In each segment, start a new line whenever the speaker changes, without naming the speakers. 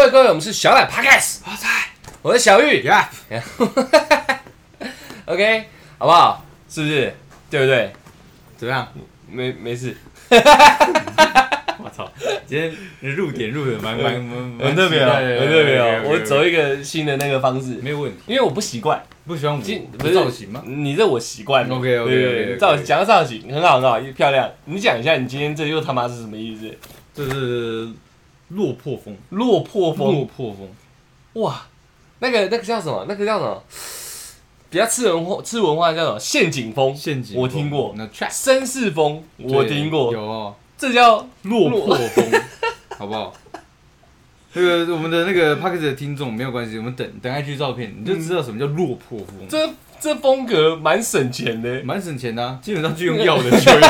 各位各位，我们是小懒
塞
我是小玉
呀，，
OK，好不好？是不是？对不对？
怎么样？
没没事，
我操，今天入点入的蛮蛮 蛮
很特别哦，很特别哦。我走
一
一个新的那个方式，
没有问题，
因为我不习惯，
不喜欢我
今
的造型吗？
你这我习惯
OK，OK，
造型讲到造型很好很好，漂亮。你讲一下，你今天这又他妈是什么意思？
这是落魄风，
落魄
落
风，
魄风，
哇，那个那个叫什么？那个叫什么？比较吃文化，吃文化叫什么？陷阱风，
陷阱，
我听过
那
绅士风，我听过，
有哦，
这叫
落魄风，好不好？那个我们的那个 p a c k e t 的听众没有关系，我们等等 IG 照片，你就知道什么叫落魄风。
这这风格蛮省钱的。
蛮省钱的、啊，基本上就用 要的就有。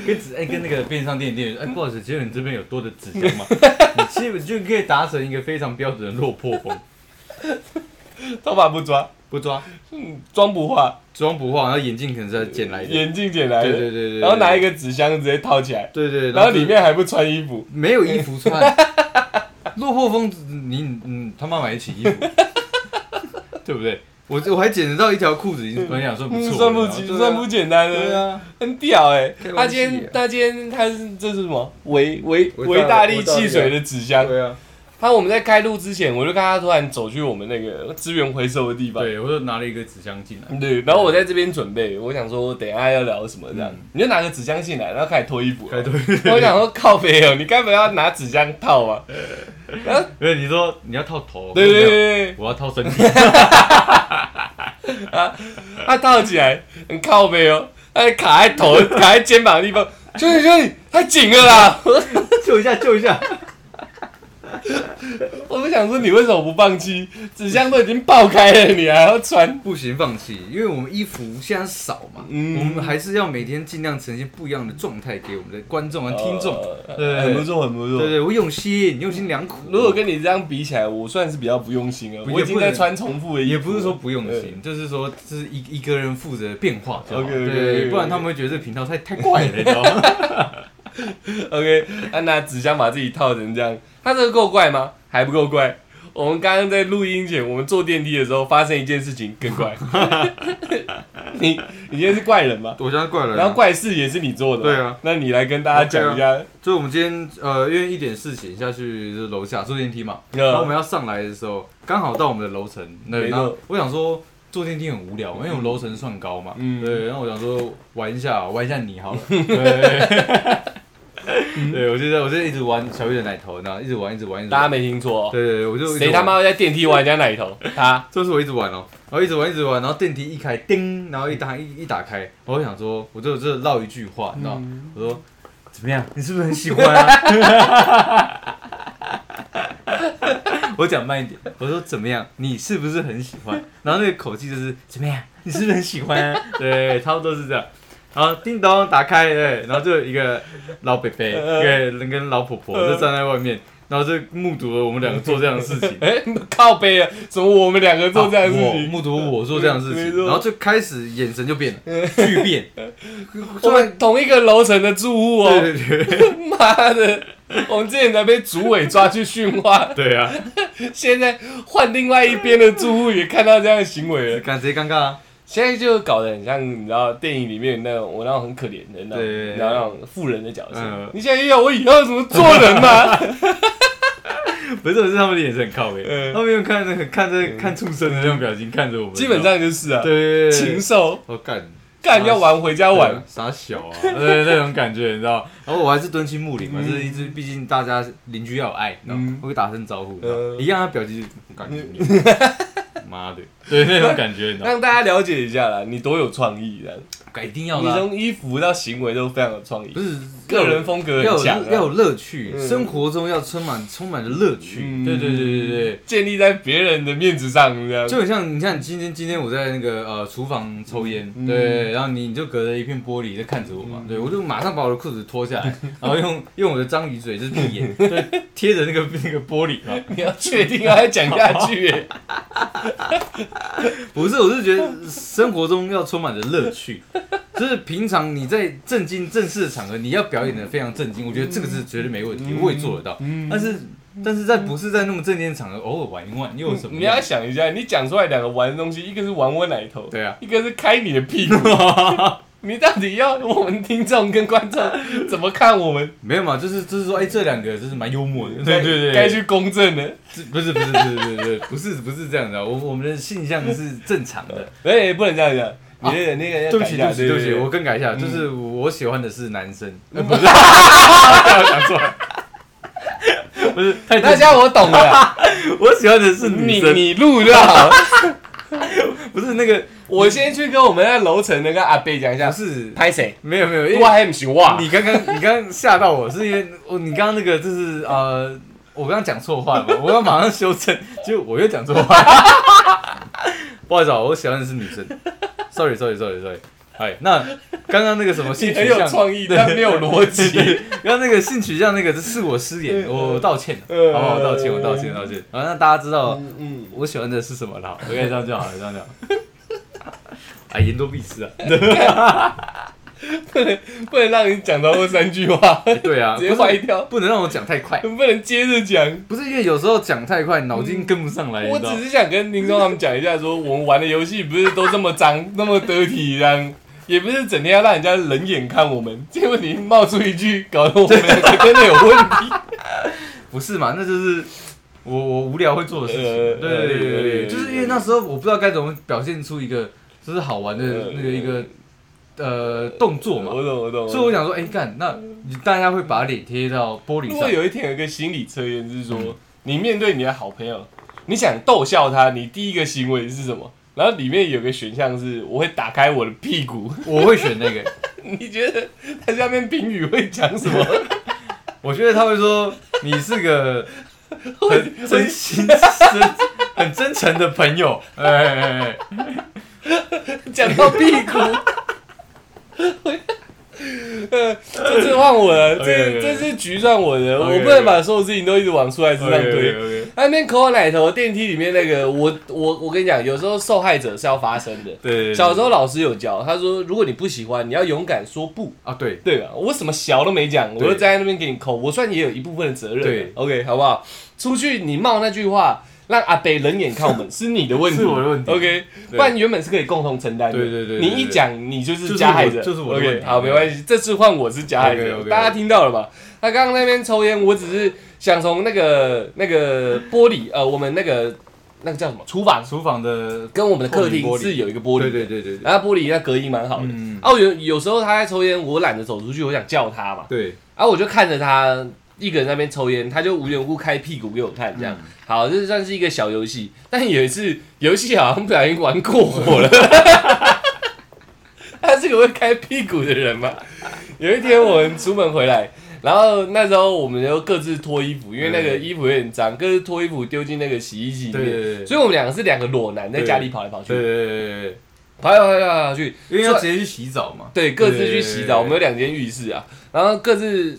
跟纸哎、跟那个便利商店店员说，哎、不好意思，请问你这边有多的纸箱吗？你基本就可以达成一个非常标准的落魄风，
头发不抓，
不抓，
嗯，妆不化，
妆不化，然后眼镜可能是要捡来的，
眼镜捡来的，
对对对对，
然后拿一
个，
纸箱直接套起来，
对对，
然后里面还不穿衣服，
没有衣服穿，落魄风，你嗯他妈买得起衣服，对不对？我我还捡得到一条裤子，已经我想说不
嗯，
错了，
算不起，
对啊
算不简单的，
对啊，
很屌哎。他今天他今天他是这是什么？维维
维大
维大利
维大利
汽水的纸箱。
对啊，
他我们在开路之前，我就看他突然走去我们那个资源回收的地方。
对，我就拿了一个纸箱进来，
对，然后我在这边准备，我想说等一下要聊什么这样
嗯，
你就拿个纸箱进来，然后开始脱衣服了。
开对。
我想说靠背哦，你该不要拿纸箱套吧？然后
因为你说你要套头，
对对对
不
对
我要套身体，
啊，他套起来很靠背哦，他卡在头、卡在肩膀的地方，兄弟兄弟太紧了啦！
救一下，救一下。
我们想说你为什么不放弃？纸箱都已经爆开了，你还要穿？
不行，放弃，因为我们衣服现在少嘛，
嗯
我们还是要每天尽量呈现不一样的状态给我们的观众和听众。
呃
对
很不错，很不错。
对对，我用心，用心良苦。
如果跟你这样比起来，我算是比较不用心了。我已经在穿重复的衣服了，
也不是说不用心，就是说这是一一个人负责变化就好。
OK，OK，OK，OK
对，不然他们会觉得这个频道太太怪了，你知道吗？
OK，安娜纸箱把自己套成这样，他这个够怪吗？还不够怪。我们刚刚在录音前，我们坐电梯的时候发生一件事情更怪。你你今天是怪人吗？
我现在怪人。
然后怪事也是你做的，
对啊。
那你来跟大家讲一下。
就是我们今天呃，因为一点事情下去就是楼下坐电梯嘛，
呃
然后我们要上来的时候，刚好到我们的楼层，对，
没错
然后我想说坐电梯很无聊，因为我们楼层算高嘛，
嗯
对，然后我想说玩一下，玩一下你好了，对，对，我就在我就一直玩小玉的奶头，然后一直玩，一直玩，一直玩，
大家没听错。哦，
对对对，我就一直
谁他
玩。
妈会在电梯玩人家奶头？他。
就是我一直玩哦，然后一直玩一直玩，然后电梯一开，叮，然后一打一一打开，我就想说，我就就唠一句话，你知道，
嗯。
我说怎么样，你是不是很喜欢啊？我讲慢一点，我说怎么样，你是不是很喜欢？然后那个口气就是怎么样，你是不是很喜欢啊？对，差不多是这样。然后叮咚打开，对，然后就有一个老伯伯，一个人跟老婆婆就站在外面，然后就目睹了我们两个做这样的事情。
哎，靠背啊！怎么我们两个做这样的事情？
目睹我做这样的事情，然后就开始眼神就变了，巨变。
我们同一个楼层的住户哦，
对对对
妈的！我们之前才被主委抓去训话，
对啊，
现在换另外一边的住户也看到这样的行为了，
感谁尴尬啊？
现在就搞得很像你知道电影里面那种我那种很可怜的那种，
对对对。
你知道那种富人的角色。
嗯。
你现在要我以后怎么做人嘛？
不是，是他们的眼神很靠背，
嗯。
他们用看那个看着看畜生的那种表情看着我们，
基本上就是啊，禽兽。
我干。
干要玩回家玩，
傻小啊，对那种感觉你知道？然后我还是敦亲睦邻嘛，
嗯。
就是一直毕竟大家邻居要有爱，你知道
嗯。
我会打声招呼，一样他表情就是感觉，妈的，对那种感觉，你知道？
让大家了解一下啦，你多有创意的，
一定要的啊，
你从衣服到行为都非常有创意
不，是
个人风格
要有要有乐趣，
嗯。
生活中要充满充满着乐趣。
嗯。
对对对对对，
建立在别人的面子上这样。
就很像你像今天今天我在那个呃厨房抽烟，
嗯
对，然后你你就隔着一片玻璃在看着我嘛，
嗯。
对我就马上把我的裤子脱下来，然后用用我的章鱼嘴就是闭眼，对，贴着那个那个玻璃嘛。
你要确定要讲下去。耶，
不是，我是觉得生活中要充满着乐趣，就是平常你在正经正式的场合，你要表演的非常正经，我觉得这个是绝对没问题，我也做得到。
嗯
但是但是在不是在那么正经的场合，偶尔玩一玩，又有什么
你要？想一下，你讲出来两个玩的东西，一个是玩我奶头，
对啊，
一个是开你的屁股。你到底要我们听众跟观众怎么看我们？
没有嘛，就是就是说，哎，这两个就是蛮幽默的。对对对，
该去公正的。
这不是不是不是不是不是不是不是这样的，我我们的性向是正常的。
哎，不能这样讲，你那个那个要
对不起对不起对不起，我更改一下，
嗯。
就是我喜欢的是男生，呃 不是，我讲错了，不是太
大家我懂了，
我喜欢的是女生，
你你录就好。了。
不是那个
我先去跟我们那楼层那个阿贝讲一下。
不，是。
拍谁？
没有没有，因
我
为
还不行哇！
你刚刚你刚刚吓到我，是因为我你刚刚那个就是呃，我刚刚讲错话了嘛，我要马上修正，结果我又讲错话，不好意思啊，我喜欢的是女生，sorry sorry sorry sorry，哎，那刚刚那个什么性
你很有
取向，
创意，但没有逻辑。
刚刚那个性取向那个是我失言，我道歉，
嗯
好不好？道歉，我道歉，道歉。好，那大家知道
嗯嗯，
我喜欢的是什么了？我跟你这样就好了，这样就好。啊，言多必失啊！
不能不能让你讲超过三句话，
对啊，
直接坏掉，
不能让我讲太快，
不能接着讲。
不是因为有时候讲太快，脑筋跟不上来，你
我只是想跟听众他们讲一下，说我们玩的游戏不是都这么脏、那么得体，这样也不是整天要让人家冷眼看我们。结果你冒出一句，搞得我们两个真的有问题。
不是嘛？那就是我我无聊会做的事情。
呃
对对对对就是因为那时候我不知道该怎么表现出一个就是好玩的
呃
那个一个呃动作嘛，
我懂我懂。
所以我想说，哎干，那你大家会把脸贴到玻璃
如果
上，
有一天有一个心理测验是说，你面对你的好朋友，你想逗笑他，你第一个行为是什么？然后里面有个选项是，我会打开我的屁股。
我会选那个。
你觉得他下面评语会讲什么？
我觉得他会说你是个 很真心真很真诚的朋友，哎哎哎哎，
讲到屁股。呃，这次换我了，这这次局算我的，我不能把所有事情都一直往出来身上推。那边抠我奶头，电梯里面那个，我我我跟你讲，有时候受害者是要发生的。
对
小时候老师有教，他说如果你不喜欢，你要勇敢说不，
啊对，
对吧？我什么小都没讲，我就站在那边给你抠，我算也有一部分的责任。
对
，OK，好不好？出去你冒那句话，让阿北冷眼看我们，是你的问题，
是我的问题。
OK，不然原本是可以共同承担的。
对对对对
你一讲你就是加害者，
就是我的问题。
好，没关系，这次换我是加害者。大家听到了吧？他刚刚那边抽烟，我只是想从那个那个玻璃，呃，我们那个那个叫什么？厨房，
厨房的，
跟我们的客厅是有一个玻璃，
对对对对对，
然后玻璃那隔音蛮好的。
嗯，
啊，我有有时候他在抽烟，我懒得走出去，我想叫他嘛，
对，
啊，我就看着他一个人在那边抽烟，他就无缘无故开屁股给我看，这样。
嗯
好，这算是一个小游戏。但有一次游戏好像不小心玩过火了，他是个会开屁股的人嘛。有一天我们出门回来，然后那时候我们就各自脱衣服，因为那个
嗯
衣服有点脏，各自脱衣服丢进那个洗衣机里面。
对对对，
所以我们两个是两个裸男在家里跑来跑去，
对对对对对，
跑来跑去跑来跑去，
因为要直接去洗澡嘛，
对，各自去洗澡。我们有两间浴室啊，然后各自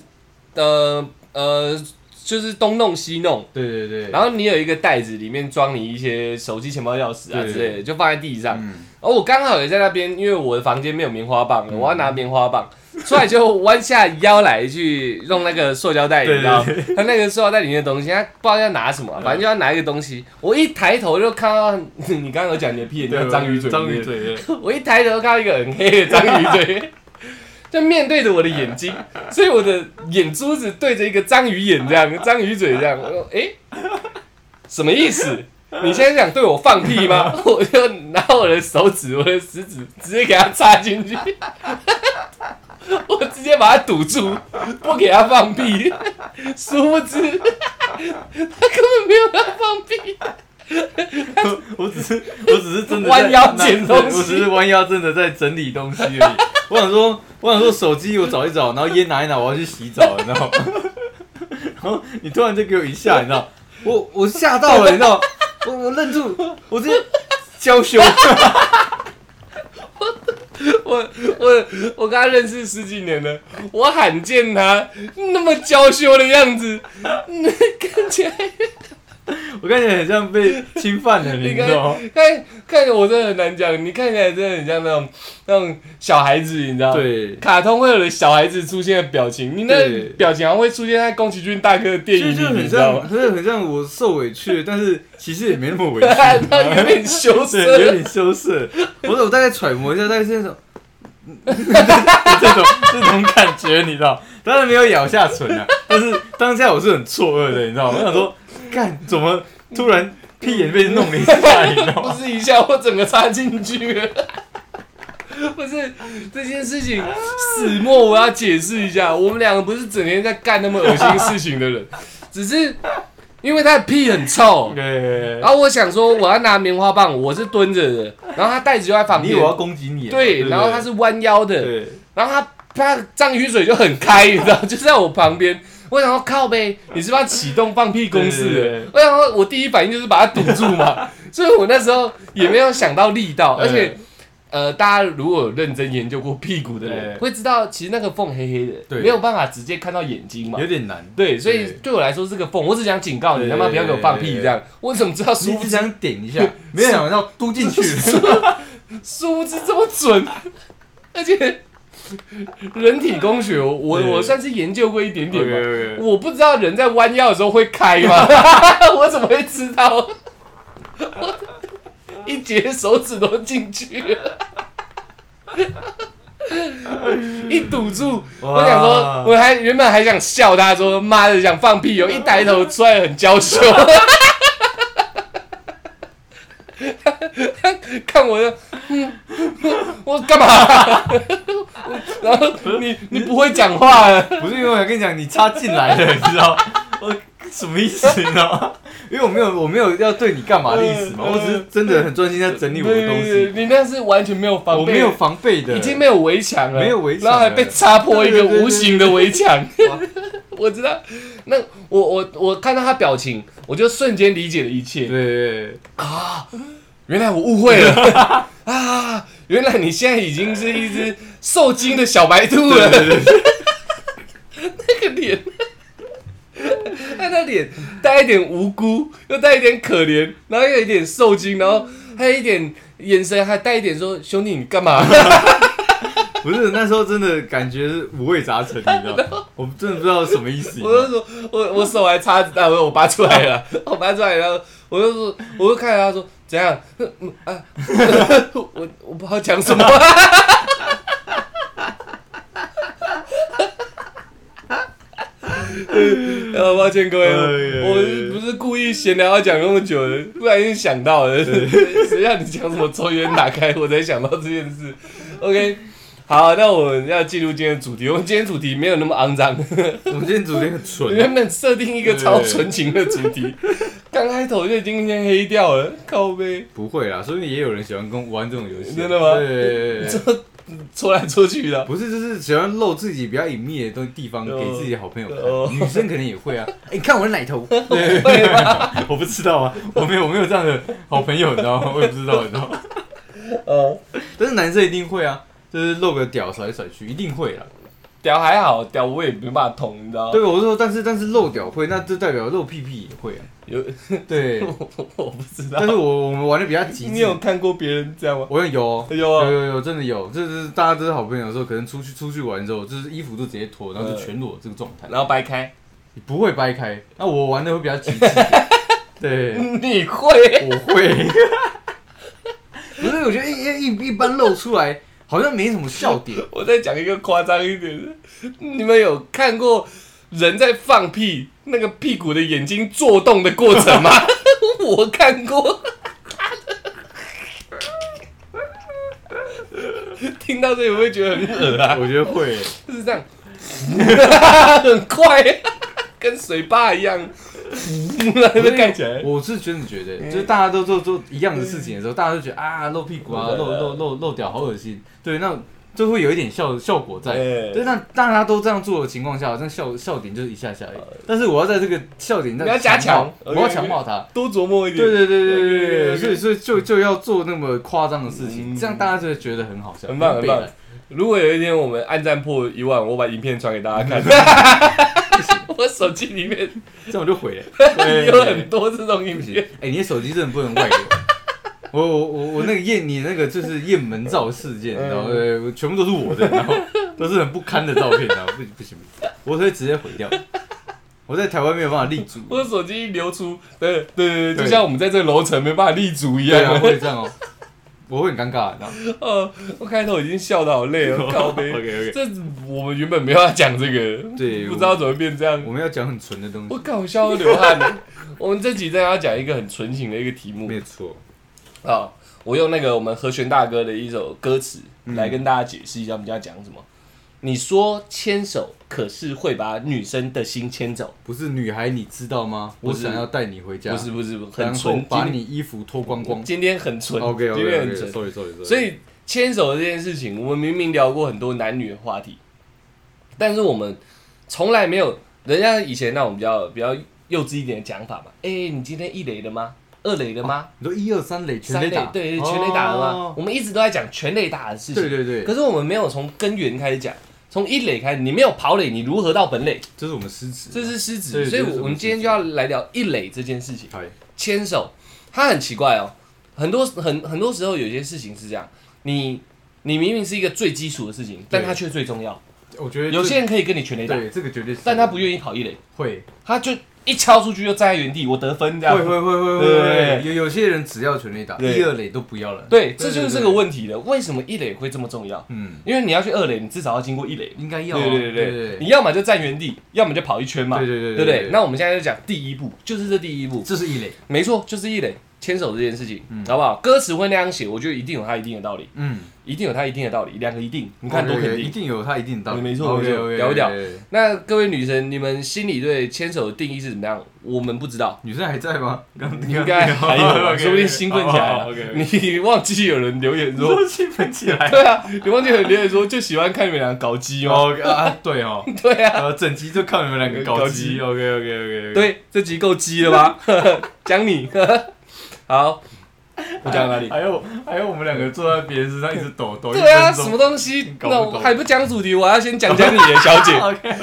呃呃，就是东弄西弄。
对对对，
然后你有一个袋子，里面装你一些手机、钱包、钥匙啊之类的，就放在地上。
嗯，
然后我刚好也在那边，因为我的房间没有棉花棒，
嗯。
我要拿棉花棒，出来就弯下腰来去弄那个塑胶袋，你知道，他那个塑胶袋里面的东西，他不知道要拿什么，反正就要拿一个东西。我一抬头就看到 你刚刚有讲你的屁眼叫章鱼嘴，
章鱼嘴，
我一抬头看到一个很黑的章鱼嘴，就面对着我的眼睛，所以我的眼珠子对着一个章鱼眼这样，章鱼嘴这样，我说诶，什么意思？你现在想对我放屁吗？我就拿我的手指，我的食指直接给他插进去，我直接把它堵住，不给他放屁。殊不知，他根本没有要放屁。
我只是我只是真的在
弯腰捡东西
我只是弯腰真的在整理东西而已。我想说，我想说手机我找一找，然后烟拿一拿，我要去洗澡，你知道吗？然后你突然就给我一下，你知道，我我吓到了，你知道，我我愣住，我直接娇羞。
我我我跟他认识十几年了，我罕见他那么娇羞的样子，那看起来
我看起来很像被侵犯的，你知道吗？
看看我真的很难讲，你看起来真的很像那种那种小孩子，你知道吗？
对，
卡通会有的小孩子出现的表情，你那表情好像会出现在宫崎骏大哥的电影里，
就就很
你知道
像，
吗？
真的很像我受委屈，但是其实也没那么委屈，
他有点羞
涩，有，点羞涩。我我大概揣摩一下，大概是那种。这种这种感觉，你知道？当然没有咬下唇啊，但是当下我是很错愕的，你知道吗？我想说，干怎么突然屁眼被弄了一下，你知道
不？是一下我整个插进去了。不是这件事情始末，我要解释一下。我们两个不是整天在干那么恶心事情的人，只是因为他的屁很臭，
对
然，后我想说我要拿棉花棒，我是蹲着的，然后他袋子就在旁边
你以为我，要攻击你啊？
对，然后他是弯腰的，
对，
然后他他脏雨水就很开，你知道，就在我旁边。我想要靠呗，你是不是要启动放屁公式？我想说，我第一反应就是把它堵住嘛，所以我那时候也没有想到力道，而且呃，大家如果有认真研究过屁股的人，会知道其实那个缝黑黑的，没有办法直接看到眼睛嘛
有。点难。
对，所以
对
对我来说是个缝，我只想警告你
对
他妈不要给我放屁这样。我怎么知道殊不知
想点一下，没有想到 嘟进去。
殊不知这么准，而且 人体工学我我算是研究过一点点吧。我不知道人在弯腰的时候会开吗？我怎么会知道？我 一截手指都进去了，一堵住，我想说，我还原本还想笑他说妈的想放屁哦，一抬头出来很娇羞。看我的，嗯，我干嘛？然后你你不会讲话了，
不是因为我想跟你讲，你插进来了，你知道？我什么意思？你知道吗？因为我没有我没有要对你干嘛的意思嘛，
嗯
我只是真的很专心在整理我的东西，
对你那是完全没有防备，
我没有防备的，
已经没有围墙了，
没有围墙
然后还被擦破一个无形的围墙。
哇
我知道，那我我我看到他表情，我就瞬间理解了一切。
对对
啊，原来我误会了 啊！原来你现在已经是一只受惊的小白兔了。
对对对，
那个脸，他那脸带一点无辜，又带一点可怜，然后又有一点受惊，然后还有一点眼神，还带一点说：“兄弟，你干嘛？”
不是那时候真的感觉五味杂陈，你知道吗？我真的不知道什么意思。
我就说，我我手还插着，啊，我我拔出来了，我拔出来了，然后我就说，我就看着他说怎样，嗯啊，我我不知道讲什么，呃，抱歉各位，我不是故意闲聊要讲那么久的，不然心想到的，谁让你讲什么抽烟打开，我才想到这件事。OK，好，那我们要进入今天的主题，我们今天主题没有那么肮脏。
我们今天主题很纯，
原本设定一个超纯情的主题，刚开头就已经先黑掉了，靠呗，
不会啦，所以也有人喜欢跟玩这种游戏。
真的吗
对对对对对
戳戳来戳去的。
不是，就是喜欢露自己比较隐秘的东地方
哦
给自己好朋友
哦
看。女生可能也会啊。哎，你看我的奶头。
会吗？
我不知道啊，我没有我没有这样的好朋友，你知道吗？我也不知道，你知道吗？
哦，
但是男生一定会啊，就是露个屌甩来甩去，一定会啦。
屌还好，屌我也没办法捅，你知道吗？
对，我是说，但是但是露屌会，那就代表露屁屁也会啊。
有，
对，
我不知道
但。是我我们玩的比较极致。
你有看过别人这样吗？
我有有
有啊
有有有真的有，就是大家都是好朋友的时候，可能出去出去玩之后，就是衣服都直接脱，然后就全裸这个状态，
然后掰开，
你不会掰开。那我玩的会比较极致 对，
你会？
我会。不是，我觉得一一一一般露出来好像没什么笑点。
我再讲一个夸张一点的，你们有看过人在放屁，那个屁股的眼睛做动的过程吗？我看过。听到这里会不会觉得很恶啊？
我觉得会，
就是这样，很快，跟水坝一样，那个盖起来。
我是真的觉得，就是大家都做做一样的事情的时候，大家都觉得啊露屁股啊
嗯
露露露露屌好恶心，对，那就会有一点效效果在。
哎
对，那大家都这样做的情况下，那笑笑点就是一下下而已。但是我要在这个笑点上
你要加强
我要强化它。
多琢磨一点。
对对对对对对，所以所以就就要做那么夸张的事情，
嗯
这样大家就会觉得很好笑，
很棒很棒如果有一天我们按赞破一万，我把影片传给大家看。我手机里面
这样我就毁了。
有很多这种影
不行
片。，
哎、你的手机真的不能外流。我我我我那个验你那个就是验门照事件，
嗯
然后呃全部都是我的，然后都是很不堪的照片，然后不不行不行，我会直接毁掉。我在台湾没有办法立足，
我的手机一流出，对对就像我们在这个楼层没办法立足一
对啊，
样。
会这样哦，我会很尴尬，然后
呃，我开头已经笑得好累了，靠背。
OK OK，
这我们原本没有要讲这个，
对
不知道怎么变这样。
我们要讲很纯的东西，
我搞笑都流汗了。我们这集真的要讲一个很纯情的一个题目
没错，
啊！我用那个我们和弦大哥的一首歌词
嗯
来跟大家解释一下，我们要讲什么。你说牵手，可是会把女生的心牵走？
不是女孩，你知道吗？我想要带你回家，
不是不是，很
然后
纯。
把你衣服脱光光。
今天很纯
OK
今天很纯。
sorry sorry sorry。
所以牵手这件事情，我们明明聊过很多男女的话题，但是我们从来没有人家以前那种比较比较幼稚一点的讲法嘛。哎、你今天一垒了吗？二垒了吗？
你说一二三垒全
三
垒打，
对，全垒打了吗？
哦
我们一直都在讲全垒打的事情，
对对对，
可是我们没有从根源开始讲，从一垒开始，你没有跑垒，你如何到本垒？
这是我们失职，
这是失职，所以我们今天就要来聊一垒这件事情。
嗨。
牵手，它很奇怪哦，很多很很多时候有些事情是这样，你你明明是一个最基础的事情，但它却最重要。
我觉得
有些人可以跟你全垒打，
对这个绝对是，
但他不愿意跑一垒，
会。
他就一敲出去就站在原地，我得分这样。
会会会会会
对，
有有些人只要全垒打，
对
一二垒都不要了。
对，这就是这个问题了。为什么一垒会这么重要？
嗯，
因为你要去二垒，你至少要经过一垒。
应该要
对对对
对，
你要么就站原地，要么就跑一圈嘛，
对对对
对不对？那我们现在就讲第一步，就是这第一步，
这是一垒，
没错，就是一垒牵手这件事情，
嗯
好不好？歌词会那样写，我觉得一定有它一定的道理，
嗯，
一定有它一定的道理，两个一定，你看多肯定。
一定有它一定的道理，
没错没错屌不屌那各位女神，你们心里对牵手的定义是怎么样？我们不知道，
女生还在吗？刚
应该还有 说不定兴奋起来了。
OK，
你忘记有人留言说，
都兴奋起来。
对啊，你忘记有人留言说就喜欢看你们俩搞基吗？
哦啊，对哦，
对啊，
呃，整集就看你们两个搞基，OK OK OK，，
对，这集够鸡了吧？讲你，好，我讲哪里？
还有还有我们两个坐在别人身上一直抖抖，
对啊，什么东西？
懂
那我还不讲主题，我要先讲讲你的小姐。
OK，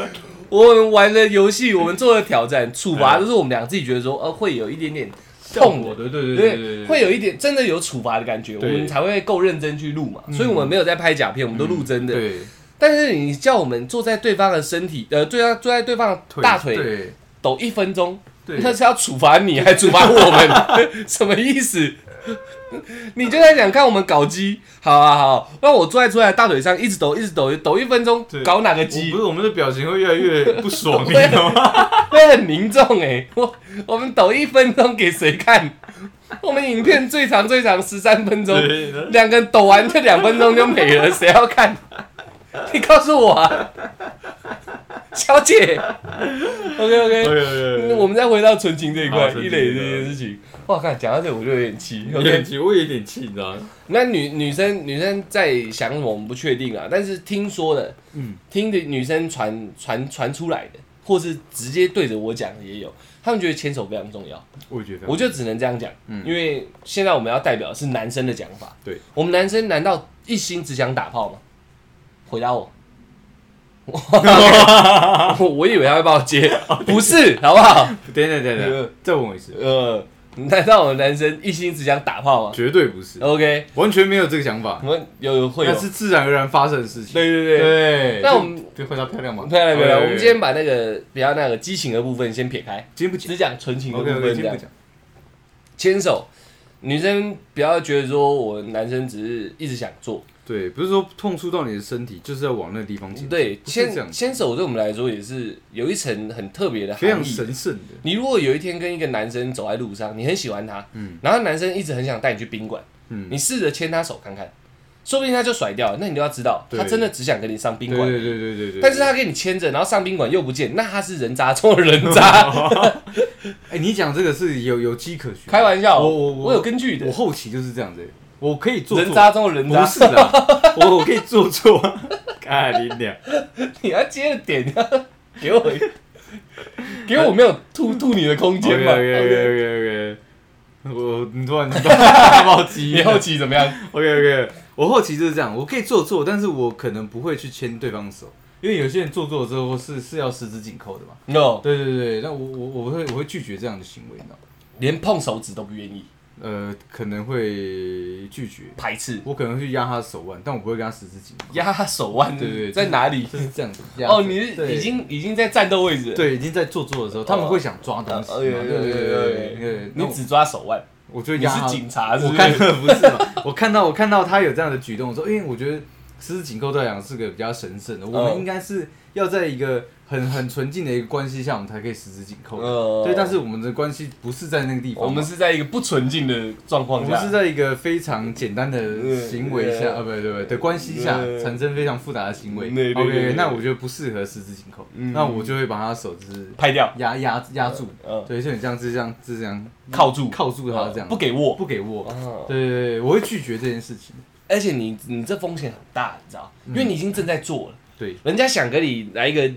我们玩的游戏，我们做的挑战，处罚都是我们俩自己觉得说，呃，会有一点点痛的，
的，对对对
会有一点真的有处罚的感觉，我们才会够认真去录嘛。所以我们没有在拍假片，我们都录真的。
对，
但是你叫我们坐在对方的身体，呃，对啊，坐在对方的大腿
对
抖一分钟，
对，
那是要处罚你，还处罚我们？什么意思？你就在想看我们搞基，好啊好，那我坐在坐在大腿上一直抖，一直抖，抖一分钟，搞哪个
我
基
不？是我们的表情会越来越不爽，你
会
知道吗？
会很凝重哎、我我们抖一分钟给谁看？我们影片最长最长十三分钟，
对，
两个人抖完这两分钟就没了，谁要看？你告诉我啊，小姐。OK
OK，OK
我们再回到纯情这一块，一垒这件事情。哇，看讲到这我就有点气。
有点气，我也有点气，你知道吗？
那女女生女生在想什么，我们不确定啊。但是听说的，
嗯，
听的女生传传传出来的，或是直接对着我讲的也有，他们觉得牵手非常重要。
我也觉得，
我就只能这样讲，
嗯
因为现在我们要代表的是男生的讲法。
对，
我们男生难道一心只想打炮吗？回答我。我 我以为他会帮我接，不是，好不好？
等等等
呃
等，再问我一次，
呃，难道我们男生一心只想打炮吗
绝对不是
，？OK，
完全没有这个想法，
我们有会有
那，是自然而然发生的事情。
对对对，
对，
那我们
就回答漂亮吗？
漂亮漂亮。我们今天把那个比较那个激情的部分先撇开，
今天不讲
只讲纯情的部分这样。牵手，女生不要觉得说我男生只是一直想做，
对，不是说痛触到你的身体，就是要往那个地方进，
对，牵牵手对我们来说也是有一层很特别的
非常
含义。
神圣的。
你如果有一天跟一个男生走在路上，你很喜欢他，
嗯
然后男生一直很想带你去宾馆，
嗯，
你试着牵他手看看，说不定他就甩掉了。那你就要知道，他真的只想跟你上宾馆。
对对对对。
但是他给你牵着，然后上宾馆又不见，那他是人渣中的人渣。
哎，你讲这个是有有迹可循。
开玩笑，
我我
我有根据的
我。后期就是这样子，我可以做
人
错，
渣中的人渣，
不是的，我我可以做错。看你俩，
你要接着点，给我一，给我没有吐吐你的空间
OK
嘛。
OK OK OK，我你突然 好奇，
你后期怎么样
？OK OK，我好奇就是这样，我可以做错，但是我可能不会去牵对方的手，因为有些人做做之后是是要十指紧扣的嘛。
no，
对对对，那我我我会我会拒绝这样的行为，你知道吗？
连碰手指都不愿意，
呃，可能会拒绝，
排斥，
我可能会去压他的手腕，但我不会跟他十指紧扣。
压他手腕，
对对对
在哪里？
就是这样子。
哦，你是已经已经在战斗位置，
对已经在做作的时候，他们会想抓东西对对对对
你只抓手腕，
我就
你是警察是不
我看
是？
不是嘛？我看到我看到他有这样的举动的时候，因为我觉得十指紧扣对我来讲是个比较神圣的，我们
嗯
应该是要在一个很很纯净的一个关系下，我们才可以十指紧扣。
呃
对，但是我们的关系不是在那个地方嘛，
我们是在一个不纯净的状
我
况下，
们是在一个非常简单的行为下，
呃
啊，不对不对的关系下
嗯
产生非常复杂的行为。
对对对对
OK，那我觉得不适合十指紧扣，
嗯
那我就会把他手就是
拍掉，
压压压住，
嗯，
对，就很像是这样，是这样。
靠住，
靠住他这样，
不给握，
不给握。
哦
对对对，我会拒绝这件事情。
而且你你这风险很大，你知道，因为你已经正在做了，
对，
人家想跟你来一个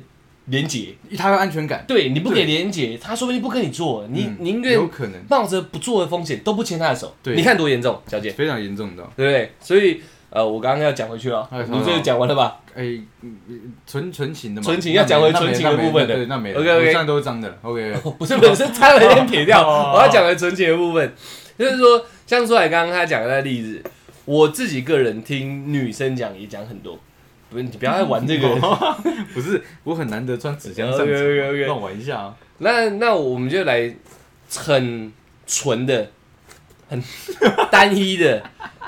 连结，
他有安全感，
对你不给
对。
连结，他说不定不跟你做，你
嗯
宁愿
有可能。
冒着不做的风险都不牵他的手，
对。
你看多严重，小姐，
非常严重，你知道？
对不对？所以呃，我刚刚要讲回去了，
哎
你这个讲完了吧？
哎，纯纯情的嘛，
纯情要讲回纯情的部分的。
对，那没了。
OK，OK。
我现在都是脏的了，OK，
不是本身 差了一点撇掉，
哦。
我要讲的纯情的部分，就是说，像出来刚刚他讲的那例子，我自己个人听女生讲也讲很多，不是你不要再玩这个，
不是，我很难得穿纸箱上场
OK，OK，OK
让我玩一下啊。
那那我们就来很纯的、很 单一的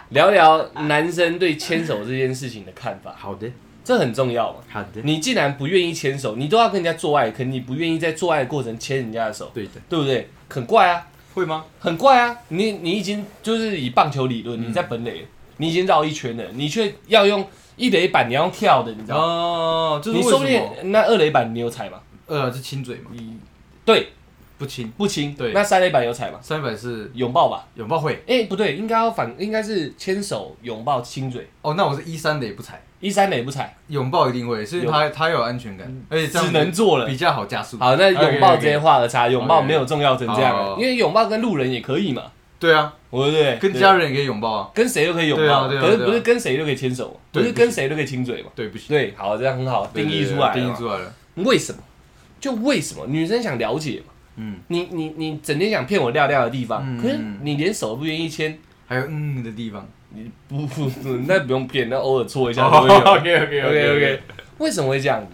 聊聊男生对牵手这件事情的看法，
好的，
这很重要嘛。
好的，
你既然不愿意牵手，你都要跟人家做爱，可你不愿意在做爱的过程牵人家的手，
对的，
对不对？很怪啊，
会吗？
很怪啊！你你已经就是以棒球理论，你在本垒，你已经绕一圈了，你却要用一垒板，你要跳的，你知道吗？
哦，就是
你那二垒板你有踩吗？
呃，是亲嘴吗，
对，
不亲。
不亲。
对
那三垒板有踩吗？
三百是
拥抱吧？
拥抱会
哎、不对，应该要反，应该是牵手、拥抱、亲嘴。
哦，那我是一三的也不踩，
一三垒不踩，
拥抱一定会，所以他他有安全感，而且这样
只能做了
比。较好加速。
好，那拥抱直接画个叉，拥抱没有重要成这样因为拥抱跟路人也可以嘛，
对啊，
对不对？
跟家人也可以拥抱啊。
跟谁都可以拥
对
抱，可是
啊对啊对啊
不是跟谁都可以牵手，不
对
是跟谁都可以亲嘴嘛？
对，不行，
对，好，这样很好，定义出来了嘛，
定义出来了。
为什么？就为什么女生想了解嘛？
嗯，
你你你整天想骗我料料的地方，
嗯
可是你连手都不愿意牵，
还有嗯的地方。
你不不不，那不用骗，那偶尔搓一下都会有。
OK
OK OK，为什么会这样？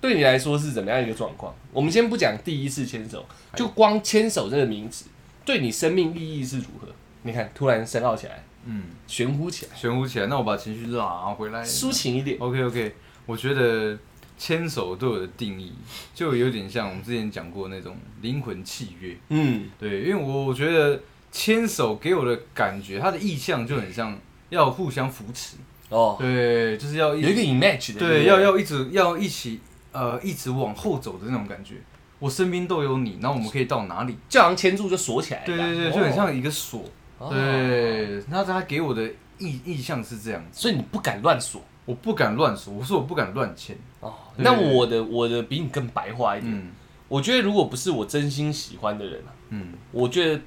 对你来说是怎么样一个状况？我们先不讲第一次牵手，就光牵手这个名词，对你生命意义是如何？你看，突然深奥起来，
嗯，
玄乎起来，
玄乎起来，那我把情绪拉回来。
抒情一点。
OK OK，我觉得牵手对我的定义就有点像我们之前讲过那种灵魂契约。
嗯，
对，因为我我觉得牵手给我的感觉，它的意象就很像要互相扶持。
哦，
对，就是要
有一个 image 的，
对，要要一直要一起呃一直往后走的那种感觉。我身边都有你，然后我们可以到哪里？
就好像牵住就锁起来了。
对对对，
哦
就很像一个锁。
哦
对，那他给我的意意向是这样子，
所以你不敢乱锁。
我不敢乱锁，我说我不敢乱牵。
哦，那我的我的比你更白话一点。
嗯
我觉得如果不是我真心喜欢的人啊，
嗯，
我觉得，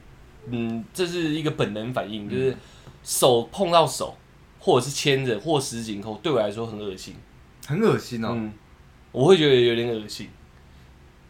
嗯，这是一个本能反应，就是手碰到手，或者是牵着，或十指紧扣，对我来说很恶心。
很恶心哦。
嗯，我会觉得有点恶心，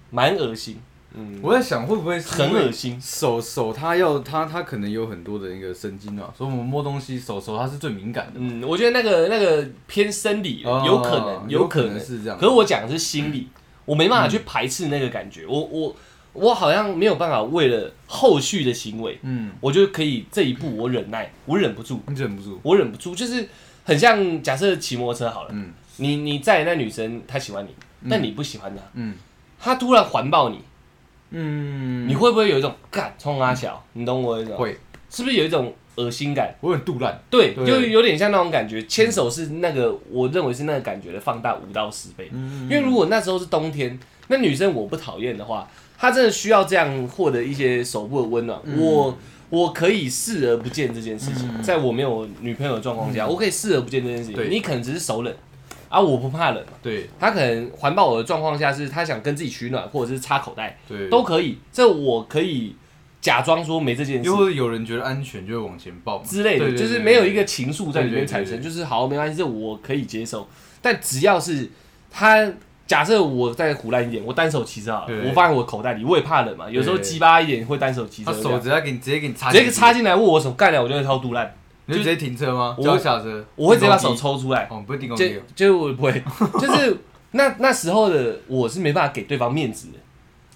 蛮恶心。嗯，
我在想会不会是
很恶心。
手手它要它它可能有很多的那个神经啊，所以我们摸东西手手它是最敏感的。
嗯，我觉得那个那个偏生理的，
哦
有可能，
有
可
能是这样。
可是我讲的是心理，我没办法去排斥那个感觉。我我我好像没有办法为了后续的行为，
嗯，
我就可以这一步我忍耐，我忍不住，
你忍不住。
我忍不住，就是很像假设骑摩托车好了，
嗯
你你在那女生她喜欢你，但你不喜欢她，
嗯
她突然环抱你，
嗯，
你会不会有一种干冲阿小？你懂我意思吗？
会，
是不是有一种恶心感？
我很杜烂。
对，
对
就有点像那种感觉。牵手是那个，我认为是那个感觉的放大五到十倍。
嗯
因为如果那时候是冬天，那女生我不讨厌的话，她真的需要这样获得一些手部的温暖，
嗯
我我可以视而不见这件事情。在我没有女朋友的状况下，我可以视而不见这件事情。你可能只是手冷啊，我不怕冷嘛。
对。
他可能环抱我的状况下是他想跟自己取暖，或者是插口袋
对，
都可以。这我可以假装说没这件事。
又。或者有人觉得安全就会往前抱嘛。
之类的，
对对对
就是没有一个情愫在里面产生，就是好没关系，这我可以接受。但只要是他假设我再胡乱一点，我单手骑车好了，我放在我口袋里，我也怕冷嘛，有时候
对。
鸡巴一点会单手骑车
他，手直接给你直接给你插
直，接插进来握我手干了，我就会超毒烂，
你就直接停车吗？
我
下车，
我会直接把手抽出来
鸡，，哦，不是定公
就就我不会，就是那那时候的我是没办法给对方面子的，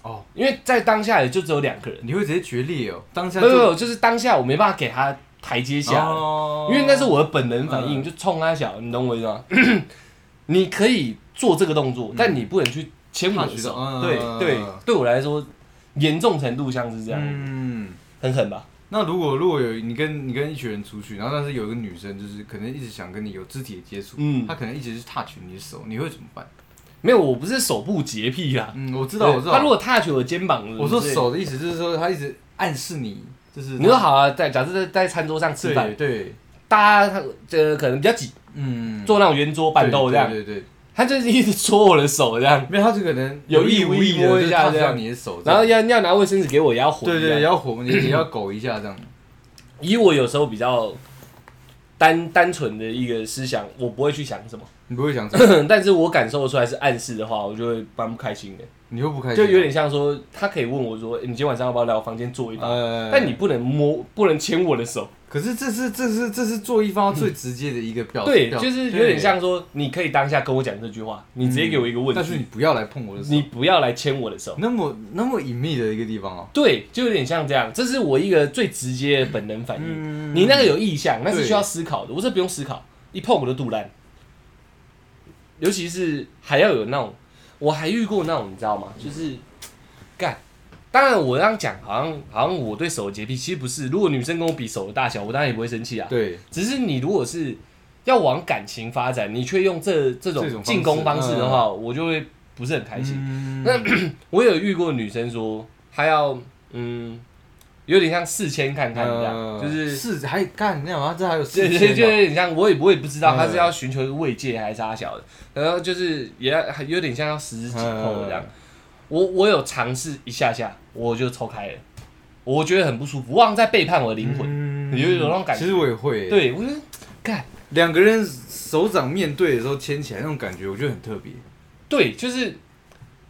哦，
因为在当下也就只有两个人，
你会直接决裂哦，当下
没有没
就
有，就是当下我没办法给他台阶下，
哦
因为那是我的本能反应，
嗯
就冲他小，你懂我意思吗？你可以做这个动作，但你不能去牵我的手。
嗯
对对，对我来说，严重程度像是这样，
嗯。
很狠吧？
那如果如果有你跟你跟一群人出去，然后但是有一个女生就是可能一直想跟你有肢体的接触，
嗯
她可能一直是 touch 你的手，你会怎么办？
没有，我不是手部洁癖啦。
嗯，我知
知
道我知道。
他如果 touch 我的肩膀，
我说手的意思就是说，她一直暗示你，就是
你说好啊，在假设在在餐桌上吃饭，
对，
大家他这可能比较挤，
嗯，
坐那种圆桌板凳这样，
对对对，
他就是一直搓我的手这样，
没有，他就可能
有意
意无意的
摸一下
就是
这样。
你的手，
然后要要拿卫生纸给我也要哄，
对对，也要火，你也要狗一下这样。
以我有时候比较单单纯的一个思想，我不会去想什么，
你不会想什么，
但是我感受出来是暗示的话，我就会蛮不开心的，
你会不开心？
就
啊？
有点像说他可以问我说，欸你今天晚上要不要来我房间坐一把？
呃，
但你不能摸，不能牵我的手，
可是这是这是这是做一方最直接的一个表，
对，就是有点像说，你可以当下跟我讲这句话，你直接给我一个问
但是你，不要来碰我的手，
你不要来牵我的手，
那么那么隐秘的一个地方哦。
对，就有点像这样，这是我一个最直接的本能反应。
嗯
你那个有意向，那是需要思考的，我这不用思考，一碰我就肚烂。尤其是还要有那种，我还遇过那种，你知道吗？就是干。当然，我这样讲，好像好像我对手的洁癖，其实不是。如果女生跟我比手的大小，我当然也不会生气啊。
对，
只是你如果是要往感情发展，你却用这这种进攻方式的话，我就会不是很开心。
嗯
那我有遇过女生说，她要嗯，有点像四千看看这样，
呃
就是
四还干那样啊？这还有
对对，
事先
就有点像，我也我也不知道她是要寻求一个慰藉还是啥小的，然后就是也要还有点像要十指紧扣的这样。我我有尝试一下下，我就抽开了，我觉得很不舒服，我好像在背叛我的灵魂。
魂
有一种那种感觉
其实我也会，，
对，我觉得干
两个人手掌面对的时候牵起来那种感觉，我觉得很特别。
对，就是